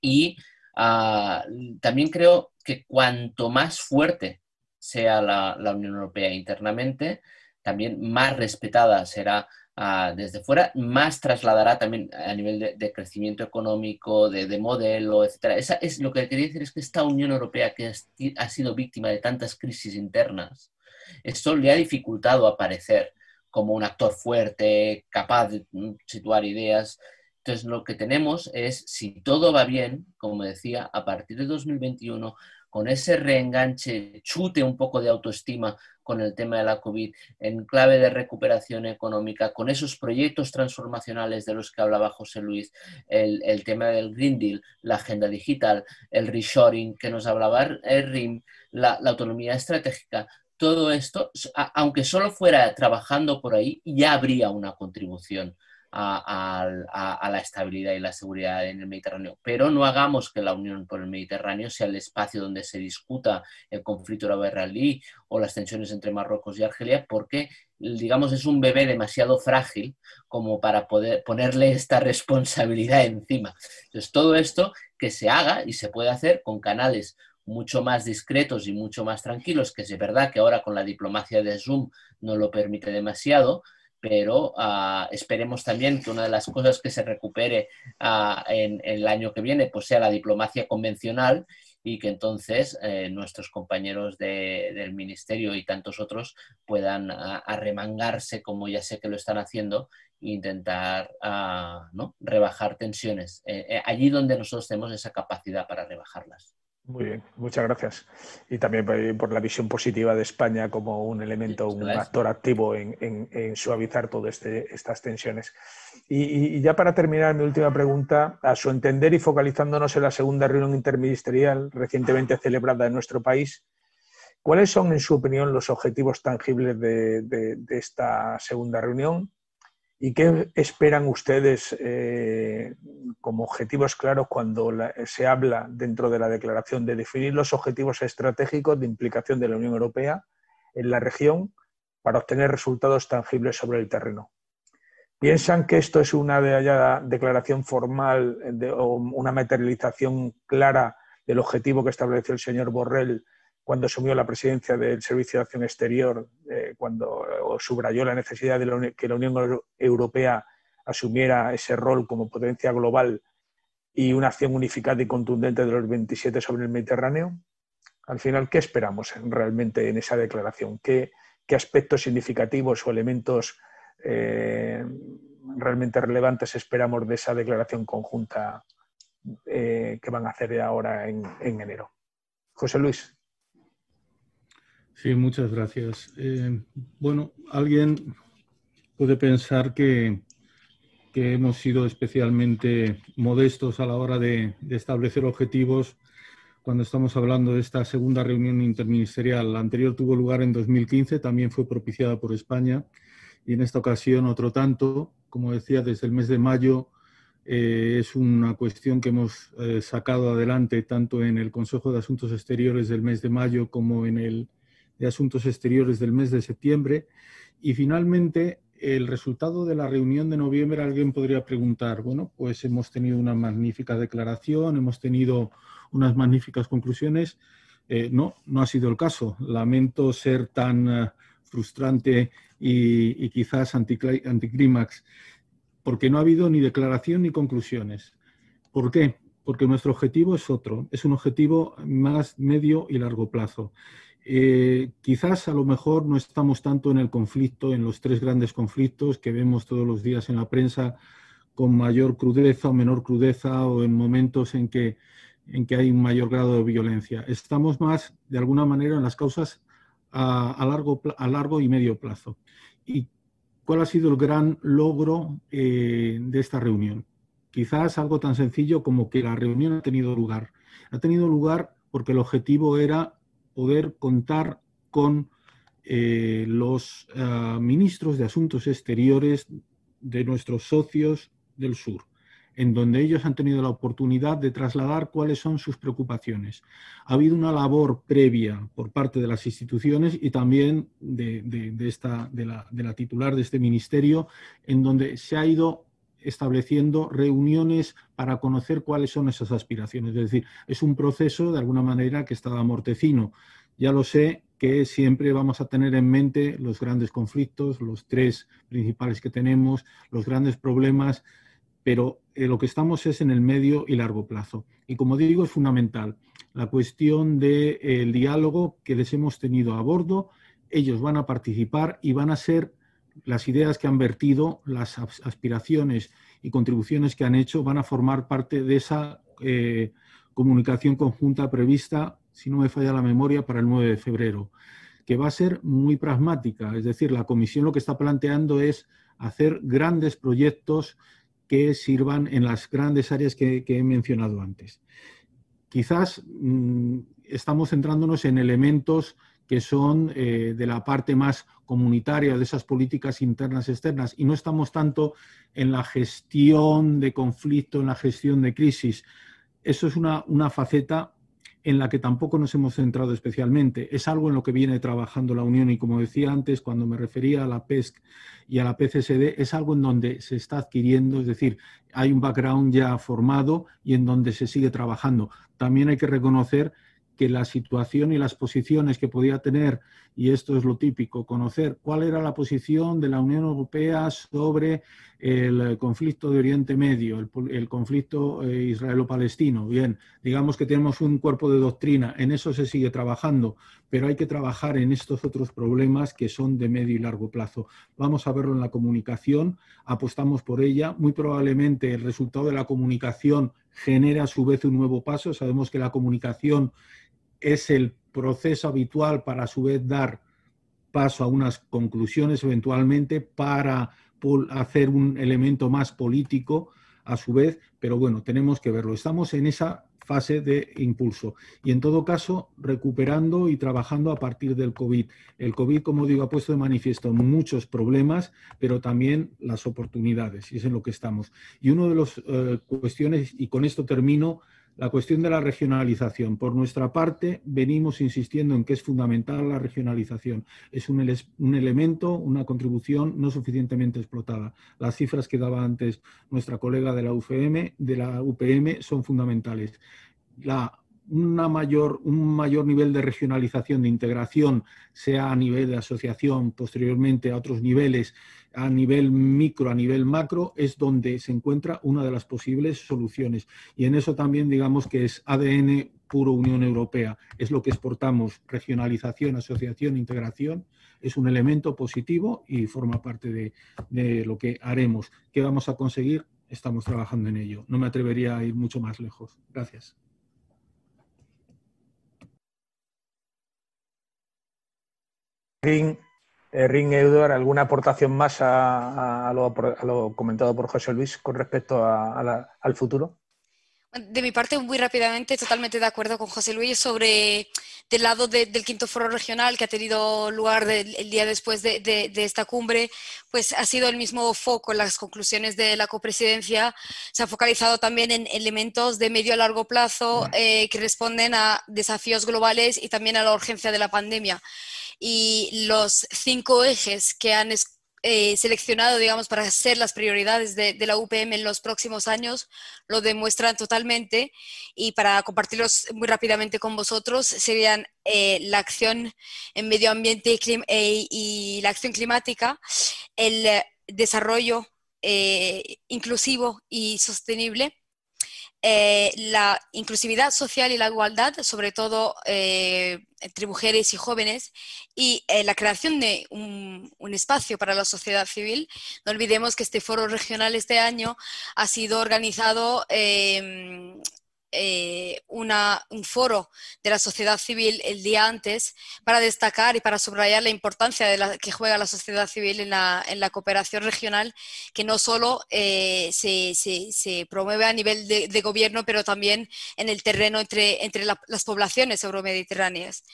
Y Ah, también creo que cuanto más fuerte sea la, Unión Europea internamente, también más respetada será ah, desde fuera, más trasladará también a nivel de, crecimiento económico, de, modelo, etc. Esa es, lo que quería decir es que esta Unión Europea que ha sido víctima de tantas crisis internas, esto le ha dificultado aparecer como un actor fuerte, capaz de mm, situar ideas. Entonces, lo que tenemos es, si todo va bien, como decía, a partir de 2021, con ese reenganche, chute un poco de autoestima con el tema de la COVID, en clave de recuperación económica, con esos proyectos transformacionales de los que hablaba José Luis, el, tema del Green Deal, la agenda digital, el reshoring que nos hablaba el RIM, la autonomía estratégica, todo esto, aunque solo fuera trabajando por ahí, ya habría una contribución a, la estabilidad y la seguridad en el Mediterráneo. Pero no hagamos que la Unión por el Mediterráneo sea el espacio donde se discuta el conflicto árabe-israelí o las tensiones entre Marruecos y Argelia, porque, digamos, es un bebé demasiado frágil como para poder ponerle esta responsabilidad encima. Entonces, todo esto que se haga y se puede hacer con canales mucho más discretos y mucho más tranquilos, que es verdad que ahora con la diplomacia de Zoom no lo permite demasiado, pero ah, esperemos también que una de las cosas que se recupere ah, en, el año que viene pues sea la diplomacia convencional y que entonces eh, nuestros compañeros del ministerio y tantos otros puedan ah, arremangarse como ya sé que lo están haciendo e intentar ¿no? rebajar tensiones eh, eh, allí donde nosotros tenemos esa capacidad para rebajarlas. Muy bien, muchas gracias. Y también por la visión positiva de España como un elemento, un actor activo en, suavizar todas este, estas tensiones. Y, ya para terminar, mi última pregunta, a su entender y focalizándonos en la segunda reunión interministerial recientemente celebrada en nuestro país, ¿cuáles son, en su opinión, los objetivos tangibles de esta segunda reunión? ¿Y qué esperan ustedes eh, como objetivos claros cuando se habla dentro de la declaración de definir los objetivos estratégicos de implicación de la Unión Europea en la región para obtener resultados tangibles sobre el terreno? ¿Piensan que esto es una declaración formal o una materialización clara del objetivo que estableció el señor Borrell cuando asumió la presidencia del Servicio de Acción Exterior, eh, cuando subrayó la necesidad de que la Unión Europea asumiera ese rol como potencia global y una acción unificada y contundente de los 27 sobre el Mediterráneo? Al final, ¿qué esperamos realmente en esa declaración? ¿Qué, aspectos significativos o elementos eh, realmente relevantes esperamos de esa declaración conjunta eh, que van a hacer ahora en enero? José Luis. Sí, muchas gracias. Eh, bueno, alguien puede pensar que, hemos sido especialmente modestos a la hora de, establecer objetivos cuando estamos hablando de esta segunda reunión interministerial. La anterior tuvo lugar en 2015, también fue propiciada por España y en esta ocasión otro tanto. Como decía, desde el mes de mayo eh, es una cuestión que hemos eh, sacado adelante tanto en el Consejo de Asuntos Exteriores del mes de mayo como en el de Asuntos Exteriores del mes de septiembre. Y finalmente, el resultado de la reunión de noviembre, alguien podría preguntar, bueno, pues hemos tenido una magnífica declaración, hemos tenido unas magníficas conclusiones. Eh, no, no ha sido el caso. Lamento ser tan eh, frustrante y, y quizás anticlímax, porque no ha habido ni declaración ni conclusiones. ¿Por qué? Porque nuestro objetivo es otro, es un objetivo más medio y largo plazo. Eh, quizás a lo mejor no estamos tanto en el conflicto, en los tres grandes conflictos que vemos todos los días en la prensa, con mayor crudeza o menor crudeza o en momentos en que, en que hay un mayor grado de violencia. Estamos más, de alguna manera, en las causas a, largo, a largo y medio plazo. ¿Y cuál ha sido el gran logro eh, de esta reunión? Quizás algo tan sencillo como que la reunión ha tenido lugar. Ha tenido lugar porque el objetivo era poder contar con eh, los ah, ministros de Asuntos Exteriores de nuestros socios del sur, en donde ellos han tenido la oportunidad de trasladar cuáles son sus preocupaciones. Ha habido una labor previa por parte de las instituciones y también de, esta, de, la, de la titular de este ministerio, en donde se ha ido estableciendo reuniones para conocer cuáles son esas aspiraciones. Es decir, es un proceso de alguna manera que está amortecino. Ya lo sé que siempre vamos a tener en mente los grandes conflictos, los tres principales que tenemos, los grandes problemas, pero eh, lo que estamos es en el medio y largo plazo. Y como digo, es fundamental la cuestión del eh, diálogo que les hemos tenido a bordo. Ellos van a participar y van a ser las ideas que han vertido, las aspiraciones y contribuciones que han hecho van a formar parte de esa eh, comunicación conjunta prevista, si no me falla la memoria, para el 9 de febrero, que va a ser muy pragmática. Es decir, la Comisión lo que está planteando es hacer grandes proyectos que sirvan en las grandes áreas que, he mencionado antes. Quizás mm, estamos centrándonos en elementos que son eh, de la parte más comunitaria de esas políticas internas externas y no estamos tanto en la gestión de conflicto, en la gestión de crisis. Eso es una, una faceta en la que tampoco nos hemos centrado especialmente. Es algo en lo que viene trabajando la Unión y como decía antes, cuando me refería a la PESC y a la PCSD, es algo en donde se está adquiriendo, es decir, hay un background ya formado y en donde se sigue trabajando. También hay que reconocer que la situación y las posiciones que podía tener y esto es lo típico, conocer cuál era la posición de la Unión Europea sobre el conflicto de Oriente Medio, el, conflicto eh, israelo-palestino. Bien, digamos que tenemos un cuerpo de doctrina, en eso se sigue trabajando, pero hay que trabajar en estos otros problemas que son de medio y largo plazo. Vamos a verlo en la comunicación, apostamos por ella, muy probablemente el resultado de la comunicación genera a su vez un nuevo paso, sabemos que la comunicación es el proceso habitual para a su vez dar paso a unas conclusiones eventualmente para hacer un elemento más político a su vez, pero bueno, tenemos que verlo. Estamos en esa fase de impulso y en todo caso recuperando y trabajando a partir del COVID. El COVID, como digo, ha puesto de manifiesto muchos problemas, pero también las oportunidades y es en lo que estamos. Y una de las eh, cuestiones, y con esto termino, la cuestión de la regionalización. Por nuestra parte, venimos insistiendo en que es fundamental la regionalización. Es un, elemento, una contribución no suficientemente explotada. Las cifras que daba antes nuestra colega de la UFM, de la UPM, son fundamentales. Una mayor, un mayor nivel de regionalización, de integración, sea a nivel de asociación, posteriormente a otros niveles, a nivel micro, a nivel macro, es donde se encuentra una de las posibles soluciones. Y en eso también digamos que es ADN puro Unión Europea, es lo que exportamos, regionalización, asociación, integración, es un elemento positivo y forma parte de, de lo que haremos. ¿Qué vamos a conseguir? Estamos trabajando en ello. No me atrevería a ir mucho más lejos. Gracias. Eh, Ring Edward, ¿alguna aportación más a, lo, comentado por José Luis con respecto al futuro? De mi parte, muy rápidamente, totalmente de acuerdo con José Luis sobre del lado del quinto foro regional que ha tenido lugar el día después de, esta cumbre, pues ha sido el mismo foco en las conclusiones de la copresidencia. Se ha focalizado también en elementos de medio a largo plazo eh, que responden a desafíos globales y también a la urgencia de la pandemia y los cinco ejes que han eh, seleccionado, digamos, para ser las prioridades de, la UPM en los próximos años, lo demuestran totalmente. Y para compartirlos muy rápidamente con vosotros, serían eh, la acción en medio ambiente y, eh, y la acción climática, el desarrollo inclusivo y sostenible, eh, la inclusividad social y la igualdad, sobre todo eh, entre mujeres y jóvenes, y eh, la creación de un, espacio para la sociedad civil. No olvidemos que este foro regional este año ha sido organizado eh, un foro de la sociedad civil el día antes para destacar y para subrayar la importancia de la, que juega la sociedad civil en la, cooperación regional, que no solo eh, se, promueve a nivel de, gobierno, pero también en el terreno entre, entre las poblaciones euromediterráneas.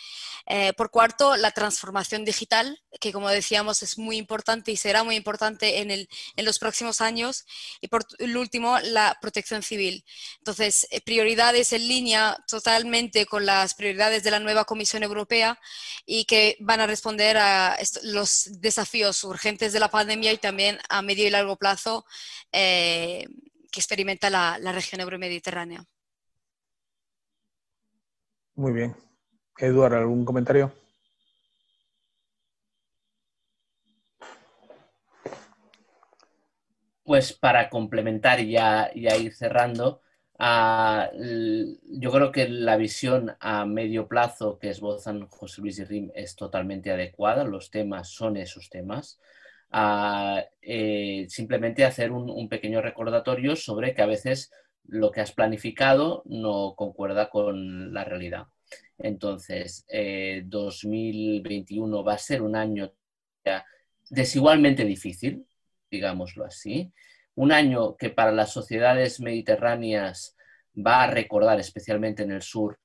Eh, por cuarto, la transformación digital, que como decíamos es muy importante y será muy importante en, el, en los próximos años. Y por último, la protección civil. Entonces, prioridades en línea totalmente con las prioridades de la nueva Comisión Europea y que van a responder a los desafíos urgentes de la pandemia y también a medio y largo plazo eh, que experimenta la, la región euromediterránea. Muy bien. Eduardo, ¿algún comentario? Pues para complementar y ya, ir cerrando, ah, yo creo que la visión a medio plazo que esbozan José Luis y Rim es totalmente adecuada, los temas son esos temas. Ah, eh, simplemente hacer un, pequeño recordatorio sobre que a veces lo que has planificado no concuerda con la realidad. Entonces, 2021 eh, va a ser un año desigualmente difícil, digámoslo así. Un año que para las sociedades mediterráneas va a recordar, especialmente en el sur,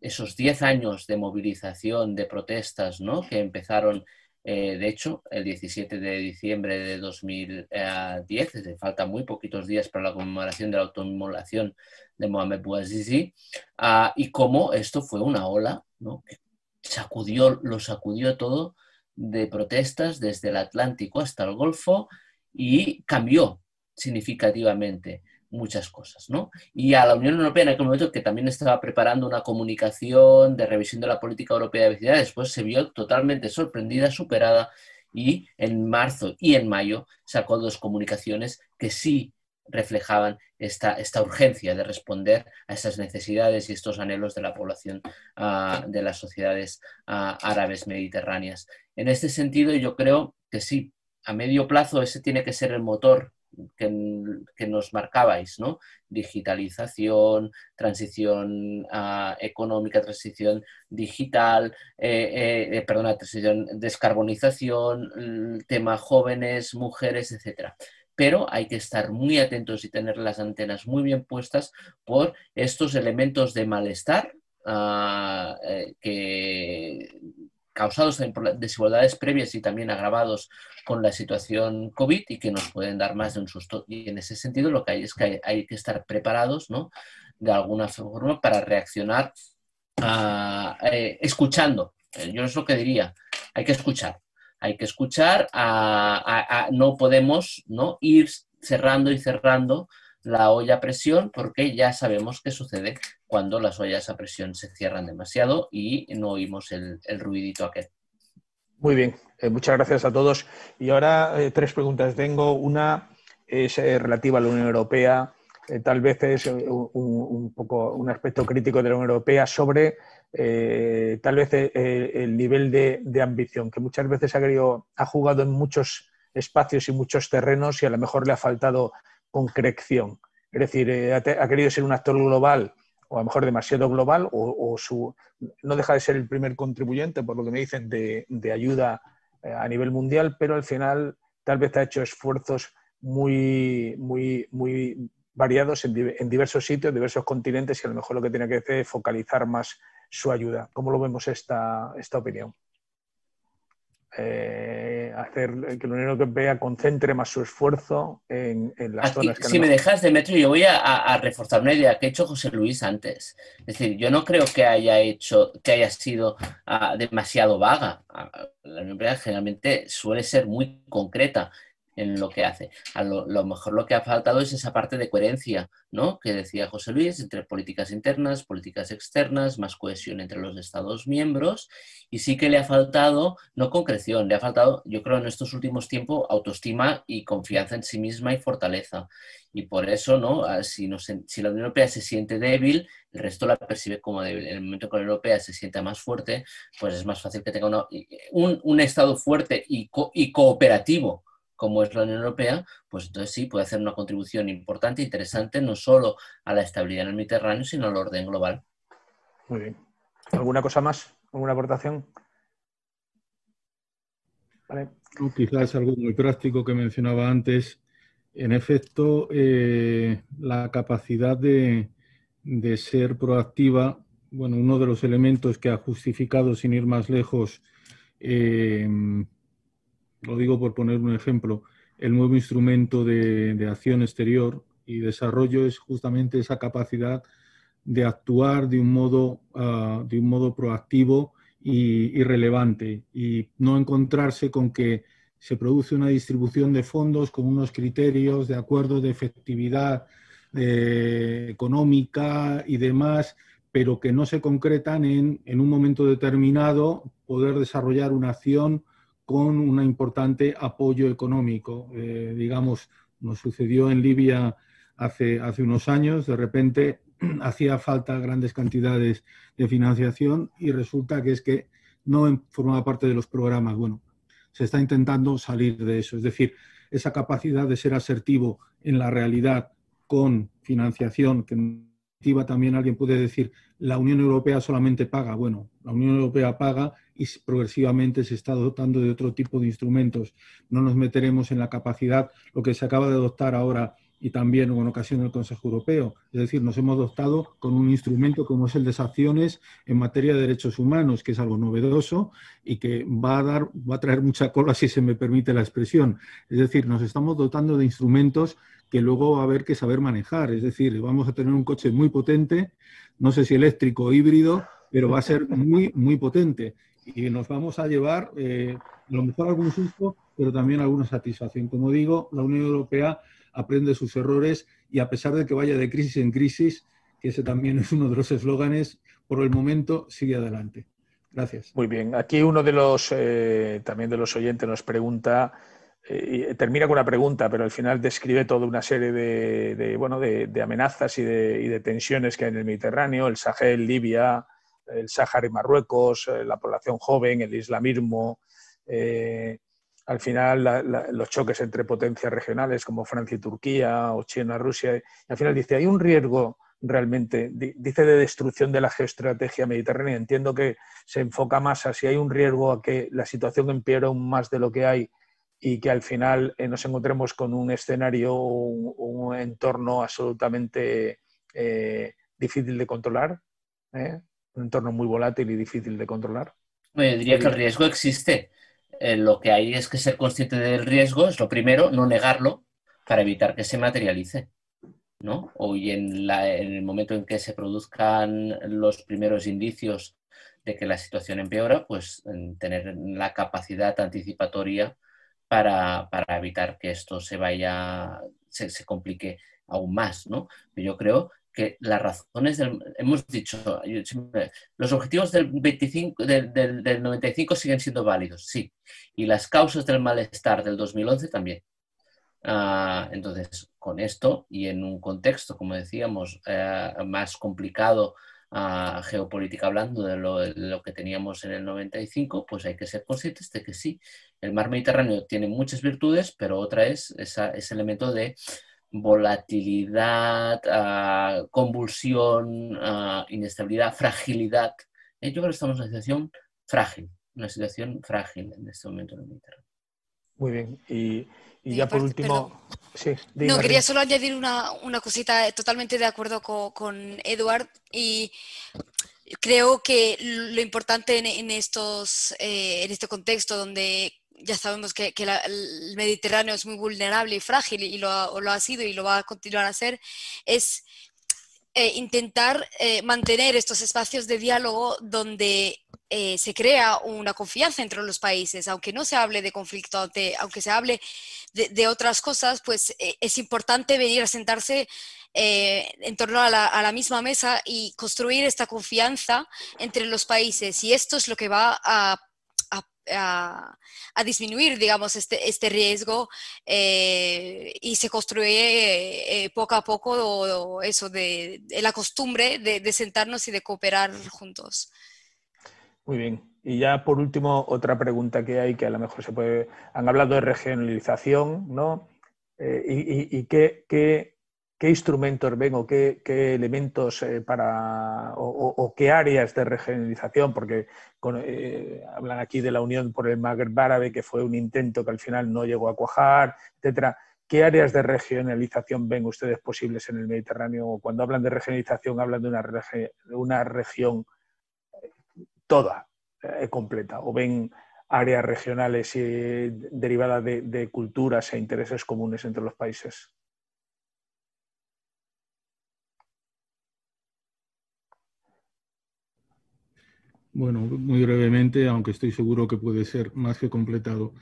esos 10 años de movilización, de protestas, ¿no? que empezaron eh, de hecho, el 17 de diciembre de 2010, desde falta muy poquitos días para la conmemoración de la autoinmolación de Mohamed Bouazizi, ah, y cómo esto fue una ola que sacudió, lo sacudió todo de protestas desde el Atlántico hasta el Golfo y cambió significativamente muchas cosas, ¿no? Y a la Unión Europea en aquel momento que también estaba preparando una comunicación de revisión de la política europea de vecindad, después se vio totalmente sorprendida, superada y en marzo y en mayo sacó dos comunicaciones que sí reflejaban esta, esta urgencia de responder a esas necesidades y estos anhelos de la población ah, de las sociedades ah, árabes mediterráneas. En este sentido, yo creo que sí, a medio plazo ese tiene que ser el motor que, nos marcabais, ¿no? Digitalización, transición ah, económica, transición digital, eh, eh, perdona, transición, descarbonización, tema jóvenes, mujeres, etcétera pero hay que estar muy atentos y tener las antenas muy bien puestas por estos elementos de malestar ah, eh, que causados por desigualdades previas y también agravados con la situación COVID y que nos pueden dar más de un susto. Y en ese sentido lo que hay es que hay, que estar preparados, ¿no? De alguna forma para reaccionar ah, eh, escuchando. Eh, yo es lo que diría, hay que escuchar. Hay que escuchar, no podemos ¿no? ir cerrando y cerrando la olla a presión porque ya sabemos qué sucede cuando las ollas a presión se cierran demasiado y no oímos el, ruidito aquel. Muy bien, eh, muchas gracias a todos. Y ahora eh, tres preguntas tengo. Una es eh, relativa a la Unión Europea. tal vez es un, poco un aspecto crítico de la Unión Europea sobre tal vez el nivel de, ambición, que muchas veces ha jugado en muchos espacios y muchos terrenos y a lo mejor le ha faltado concreción. Es decir, ha, ha querido ser un actor global o a lo mejor demasiado global, o, su, no deja de ser el primer contribuyente, por lo que me dicen, de, ayuda eh, a nivel mundial, pero al final tal vez ha hecho esfuerzos muy, muy, muy variados en, en, diversos sitios, diversos continentes, y a lo mejor lo que tiene que hacer es focalizar más su ayuda. ¿Cómo lo vemos esta, esta opinión? Eh, hacer que la Unión Europea concentre más su esfuerzo en, las zonas que Si me dejas, Demetrio, yo voy a, reforzar una idea que ha hecho José Luis antes. Es decir, yo no creo que haya hecho, que haya sido ah, demasiado vaga. Ah, la Unión Europea generalmente suele ser muy concreta en lo que hace. A lo, mejor lo que ha faltado es esa parte de coherencia, ¿no? Que decía José Luis, entre políticas internas, políticas externas, más cohesión entre los Estados miembros. Y sí que le ha faltado, no concreción, le ha faltado, yo creo, en estos últimos tiempos, autoestima y confianza en sí misma y fortaleza. Y por eso, ¿no? Ah, si, si la Unión Europea se siente débil, el resto la percibe como débil. En el momento que la Unión Europea se sienta más fuerte, pues es más fácil que tenga un, un, Estado fuerte y, y cooperativo como es la Unión Europea, pues entonces sí puede hacer una contribución importante, interesante, no solo a la estabilidad en el Mediterráneo, sino al orden global. Muy bien. ¿Alguna cosa más? ¿Alguna aportación? quizás algo muy práctico que mencionaba antes. En efecto, eh, la capacidad de, ser proactiva, bueno, uno de los elementos que ha justificado, sin ir más lejos, eh, lo digo por poner un ejemplo, el nuevo instrumento de, acción exterior y desarrollo es justamente esa capacidad de actuar de un modo, ah, de un modo proactivo y, relevante y no encontrarse con que se produce una distribución de fondos con unos criterios de acuerdo de efectividad económica y demás, pero que no se concretan en, en un momento determinado poder desarrollar una acción con un importante apoyo económico. Eh, digamos, nos sucedió en Libia hace, hace unos años, de repente hacía falta grandes cantidades de financiación y resulta que es que no formaba parte de los programas. Bueno, se está intentando salir de eso, es decir, esa capacidad de ser asertivo en la realidad con financiación que también alguien puede decir, la Unión Europea solamente paga. Bueno, la Unión Europea paga y progresivamente se está dotando de otro tipo de instrumentos. No nos meteremos en la capacidad, lo que se acaba de adoptar ahora y también en ocasión del Consejo Europeo. Es decir, nos hemos dotado con un instrumento como es el de sanciones en materia de derechos humanos, que es algo novedoso y que va a dar, va a traer mucha cola si se me permite la expresión. Es decir, nos estamos dotando de instrumentos que luego va a haber que saber manejar. Es decir, vamos a tener un coche muy potente, no sé si eléctrico o híbrido, pero va a ser muy, muy potente. Y nos vamos a llevar, eh, a lo mejor algún susto, pero también alguna satisfacción. Como digo, la Unión Europea aprende sus errores y a pesar de que vaya de crisis en crisis, que ese también es uno de los eslóganes, por el momento sigue adelante. Gracias. Muy bien. Aquí uno de los eh, también de los oyentes nos pregunta, eh, termina con una pregunta, pero al final describe toda una serie de, bueno, de, amenazas y, de, tensiones que hay en el Mediterráneo, el Sahel, Libia, el Sáhara y Marruecos, eh, la población joven, el islamismo. Al final los choques entre potencias regionales como Francia y Turquía o China, Rusia. Y al final dice, hay un riesgo realmente. Dice de destrucción de la geoestrategia mediterránea. Entiendo que se enfoca más a si hay un riesgo a que la situación empeore aún más de lo que hay y que al final eh, nos encontremos con un escenario o un, entorno absolutamente eh, difícil de controlar, ¿eh? un entorno muy volátil y difícil de controlar. Yo diría que el riesgo existe. Lo que hay es que ser consciente del riesgo, es lo primero, no negarlo para evitar que se materialice. ¿no? O en, el momento en que se produzcan los primeros indicios de que la situación empeora, pues tener la capacidad anticipatoria para, evitar que esto se vaya, se, complique aún más, ¿no? Yo creo que las razones hemos dicho, los objetivos del 25, del, del 95 siguen siendo válidos, sí, y las causas del malestar del 2011 también. Ah, entonces, con esto y en un contexto, como decíamos, eh, más complicado uh, geopolítica hablando de lo, que teníamos en el 95, pues hay que ser conscientes de que sí, el mar Mediterráneo tiene muchas virtudes, pero otra es ese elemento de volatilidad, convulsión, inestabilidad, fragilidad. Eh, yo creo que estamos en una situación frágil, una situación frágil en este momento en el Mediterráneo. Muy bien. Y y ya por último, no, quería solo añadir una, cosita, totalmente de acuerdo con, Eduard y creo que lo importante en, estos, eh, en este contexto donde ya sabemos que, el Mediterráneo es muy vulnerable y frágil y lo, ha sido y lo va a continuar a ser, es eh, intentar eh, mantener estos espacios de diálogo donde se crea una confianza entre los países, aunque no se hable de conflicto, aunque se hable de, otras cosas, pues eh, es importante venir a sentarse eh, en torno a la, misma mesa y construir esta confianza entre los países. Y esto es lo que va a, disminuir, digamos, este, este riesgo eh, y se construye poco a poco eso de, la costumbre de sentarnos y de cooperar juntos. Muy bien. Y ya por último, otra pregunta que hay que a lo mejor se puede. Han hablado de regionalización, ¿no? Eh, y, qué, qué, instrumentos ven o qué, elementos eh, para. O, qué áreas de regionalización, porque eh, hablan aquí de la Unión por el Magreb Árabe, que fue un intento que al final no llegó a cuajar, etcétera. ¿Qué áreas de regionalización ven ustedes posibles en el Mediterráneo? Cuando hablan de regionalización, hablan de una, región toda, eh, completa o ven áreas regionales derivadas de, culturas e intereses comunes entre los países? Bueno, muy brevemente, aunque estoy seguro que puede ser más que completado.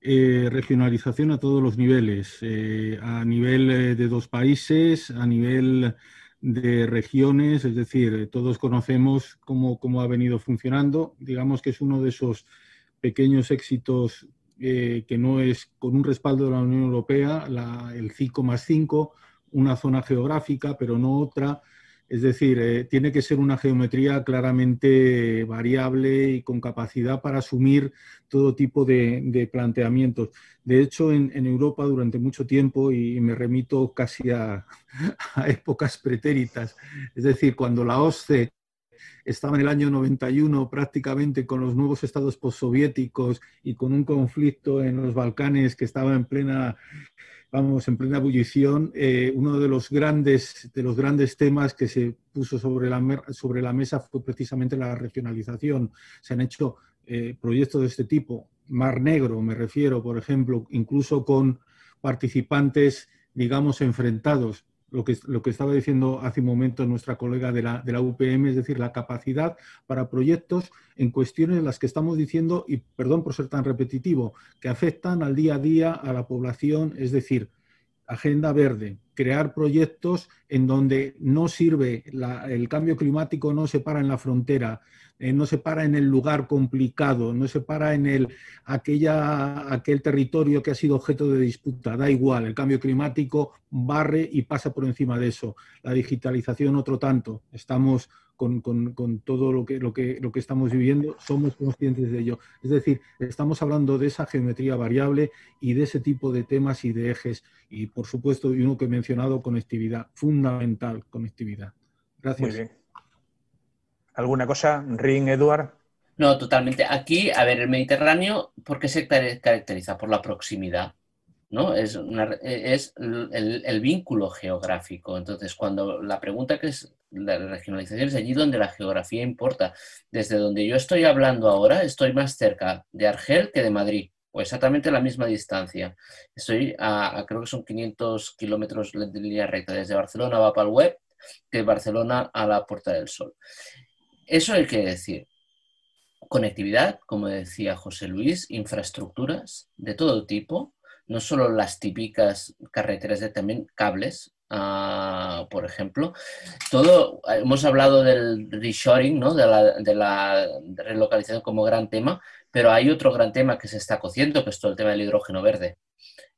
Eh, regionalización a todos los niveles, eh, a nivel de dos países, a nivel de regiones, es decir, todos conocemos cómo, cómo ha venido funcionando. Digamos que es uno de esos pequeños éxitos eh, que no es con un respaldo de la Unión Europea, el 5 más 5, una zona geográfica, pero no otra, es decir, eh, tiene que ser una geometría claramente variable y con capacidad para asumir todo tipo de, planteamientos. De hecho, en, Europa durante mucho tiempo, y me remito casi a, épocas pretéritas, es decir, cuando la OSCE estaba en el año 91 prácticamente con los nuevos estados postsoviéticos y con un conflicto en los Balcanes que estaba en plena vamos, en plena ebullición, eh, uno de los, grandes, de los grandes temas que se puso sobre la, sobre la mesa fue precisamente la regionalización. Se han hecho eh, proyectos de este tipo, Mar Negro, me refiero, por ejemplo, incluso con participantes, digamos, enfrentados lo que, lo que estaba diciendo hace un momento nuestra colega de la, de la UPM, es decir, la capacidad para proyectos en cuestiones en las que estamos diciendo, y perdón por ser tan repetitivo, que afectan al día a día a la población, es decir, agenda verde, crear proyectos en donde no sirve, el cambio climático no se para en la frontera, eh, no se para en el lugar complicado, no se para en el, aquella, aquel territorio que ha sido objeto de disputa, da igual, el cambio climático barre y pasa por encima de eso. La digitalización otro tanto, estamos con, todo lo que, lo, que, lo que estamos viviendo, somos conscientes de ello. Es decir, estamos hablando de esa geometría variable y de ese tipo de temas y de ejes. Y por supuesto, y uno que he mencionado, conectividad, fundamental conectividad. Gracias. Muy bien. ¿Alguna cosa, Ring, Eduard? No, totalmente. Aquí, a ver, el Mediterráneo, ¿por qué se caracteriza? Por la proximidad, ¿no? Es, es el, vínculo geográfico. Entonces, cuando la pregunta que es la regionalización es allí donde la geografía importa. Desde donde yo estoy hablando ahora, estoy más cerca de Argel que de Madrid, o exactamente la misma distancia. Estoy a, creo que son 500 kilómetros de línea recta, desde Barcelona a Web, que de Barcelona a la Puerta del Sol. Eso hay que decir. Conectividad, como decía José Luis, infraestructuras de todo tipo, no solo las típicas carreteras, también cables, ah, por ejemplo. Todo, hemos hablado del reshoring, ¿no? de, la, de la relocalización como gran tema, pero hay otro gran tema que se está cociendo, que es todo el tema del hidrógeno verde.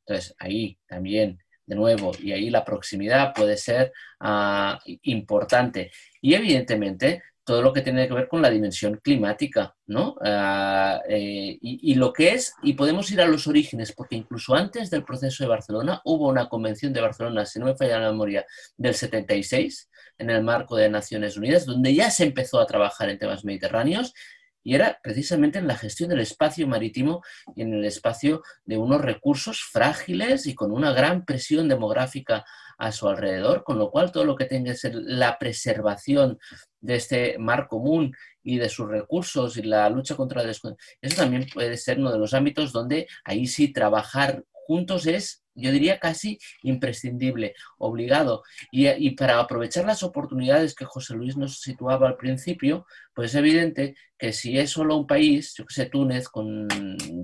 Entonces, ahí también de nuevo, y ahí la proximidad puede ser ah, importante. Y evidentemente todo lo que tiene que ver con la dimensión climática, ¿no? Ah, eh, y, lo que es, y podemos ir a los orígenes, porque incluso antes del proceso de Barcelona hubo una convención de Barcelona, si no me falla la memoria, del 76, en el marco de Naciones Unidas, donde ya se empezó a trabajar en temas mediterráneos y era precisamente en la gestión del espacio marítimo y en el espacio de unos recursos frágiles y con una gran presión demográfica a su alrededor, con lo cual todo lo que tenga que ser la preservación de este mar común y de sus recursos y la lucha contra la eso también puede ser uno de los ámbitos donde ahí sí trabajar juntos es, yo diría, casi imprescindible, obligado. Y, para aprovechar las oportunidades que José Luis nos situaba al principio, pues es evidente que si es solo un país, yo que sé, Túnez, con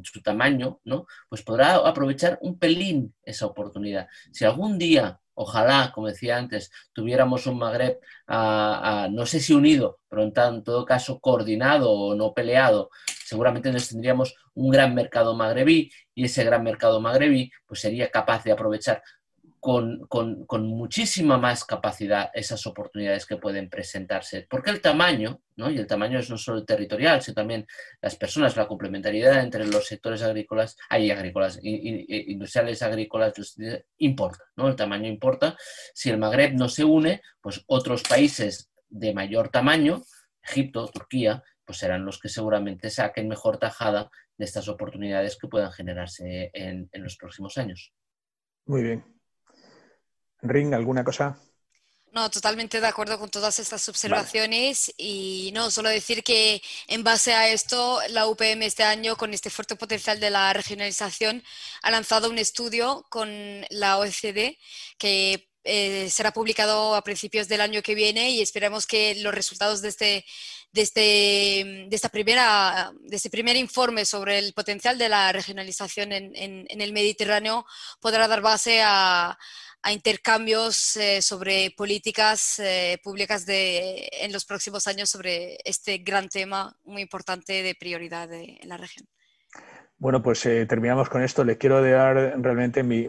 su tamaño, ¿no? Pues podrá aprovechar un pelín esa oportunidad. Si algún día Ojalá, como decía antes, tuviéramos un Magreb, no sé si unido, pero en, todo caso coordinado o no peleado. Seguramente nos tendríamos un gran mercado magrebí y ese gran mercado magrebí pues, sería capaz de aprovechar con, muchísima más capacidad esas oportunidades que pueden presentarse. Porque el tamaño, ¿no? y el tamaño es no solo territorial, sino también las personas, la complementariedad entre los sectores agrícolas, hay agrícolas, industriales agrícolas, importa, ¿no? el tamaño importa. Si el Magreb no se une, pues otros países de mayor tamaño, Egipto, Turquía, pues serán los que seguramente saquen mejor tajada de estas oportunidades que puedan generarse en los próximos años. Muy bien. Ring, ¿alguna cosa? No, totalmente de acuerdo con todas estas observaciones y no, solo decir que en base a esto la UPM este año con este fuerte potencial de la regionalización ha lanzado un estudio con la OECD que eh, será publicado a principios del año que viene y esperamos que los resultados de este, de este, de esta primera, de este primer informe sobre el potencial de la regionalización en, en el Mediterráneo podrá dar base a intercambios eh, sobre políticas eh, públicas de, en los próximos años sobre este gran tema muy importante de prioridad en la región. Bueno, pues eh, terminamos con esto. Les quiero dar realmente mi,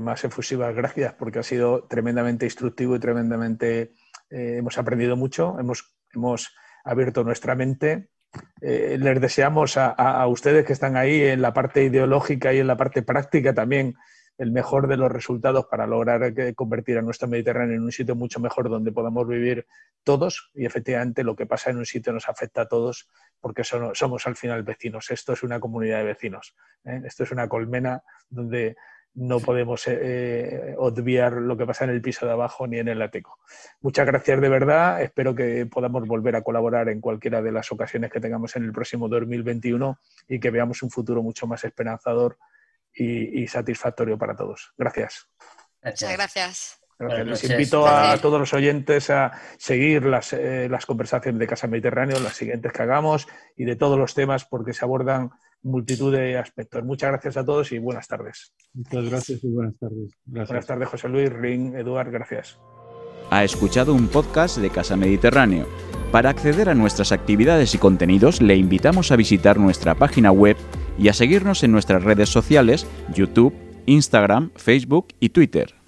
más efusivas gracias porque ha sido tremendamente instructivo y tremendamente hemos aprendido mucho, hemos, hemos abierto nuestra mente. les deseamos a, a ustedes que están ahí en la parte ideológica y en la parte práctica también el mejor de los resultados para lograr convertir a nuestro Mediterráneo en un sitio mucho mejor donde podamos vivir todos y efectivamente lo que pasa en un sitio nos afecta a todos porque somos, al final vecinos. Esto es una comunidad de vecinos. ¿eh? Esto es una colmena donde no podemos eh, eh, obviar lo que pasa en el piso de abajo ni en el ateco. Muchas gracias de verdad. Espero que podamos volver a colaborar en cualquiera de las ocasiones que tengamos en el próximo 2021 y que veamos un futuro mucho más esperanzador y, satisfactorio para todos. Gracias. Muchas gracias. Les invito a todos los oyentes a seguir las, eh, las, conversaciones de Casa Mediterráneo, las siguientes que hagamos y de todos los temas porque se abordan multitud de aspectos. Muchas gracias a todos y buenas tardes. Muchas gracias y buenas tardes. Buenas tardes, José Luis, Ring, Eduard, gracias. Ha escuchado un podcast de Casa Mediterráneo. Para acceder a nuestras actividades y contenidos, le invitamos a visitar nuestra página web y a seguirnos en nuestras redes sociales, YouTube, Instagram, Facebook y Twitter.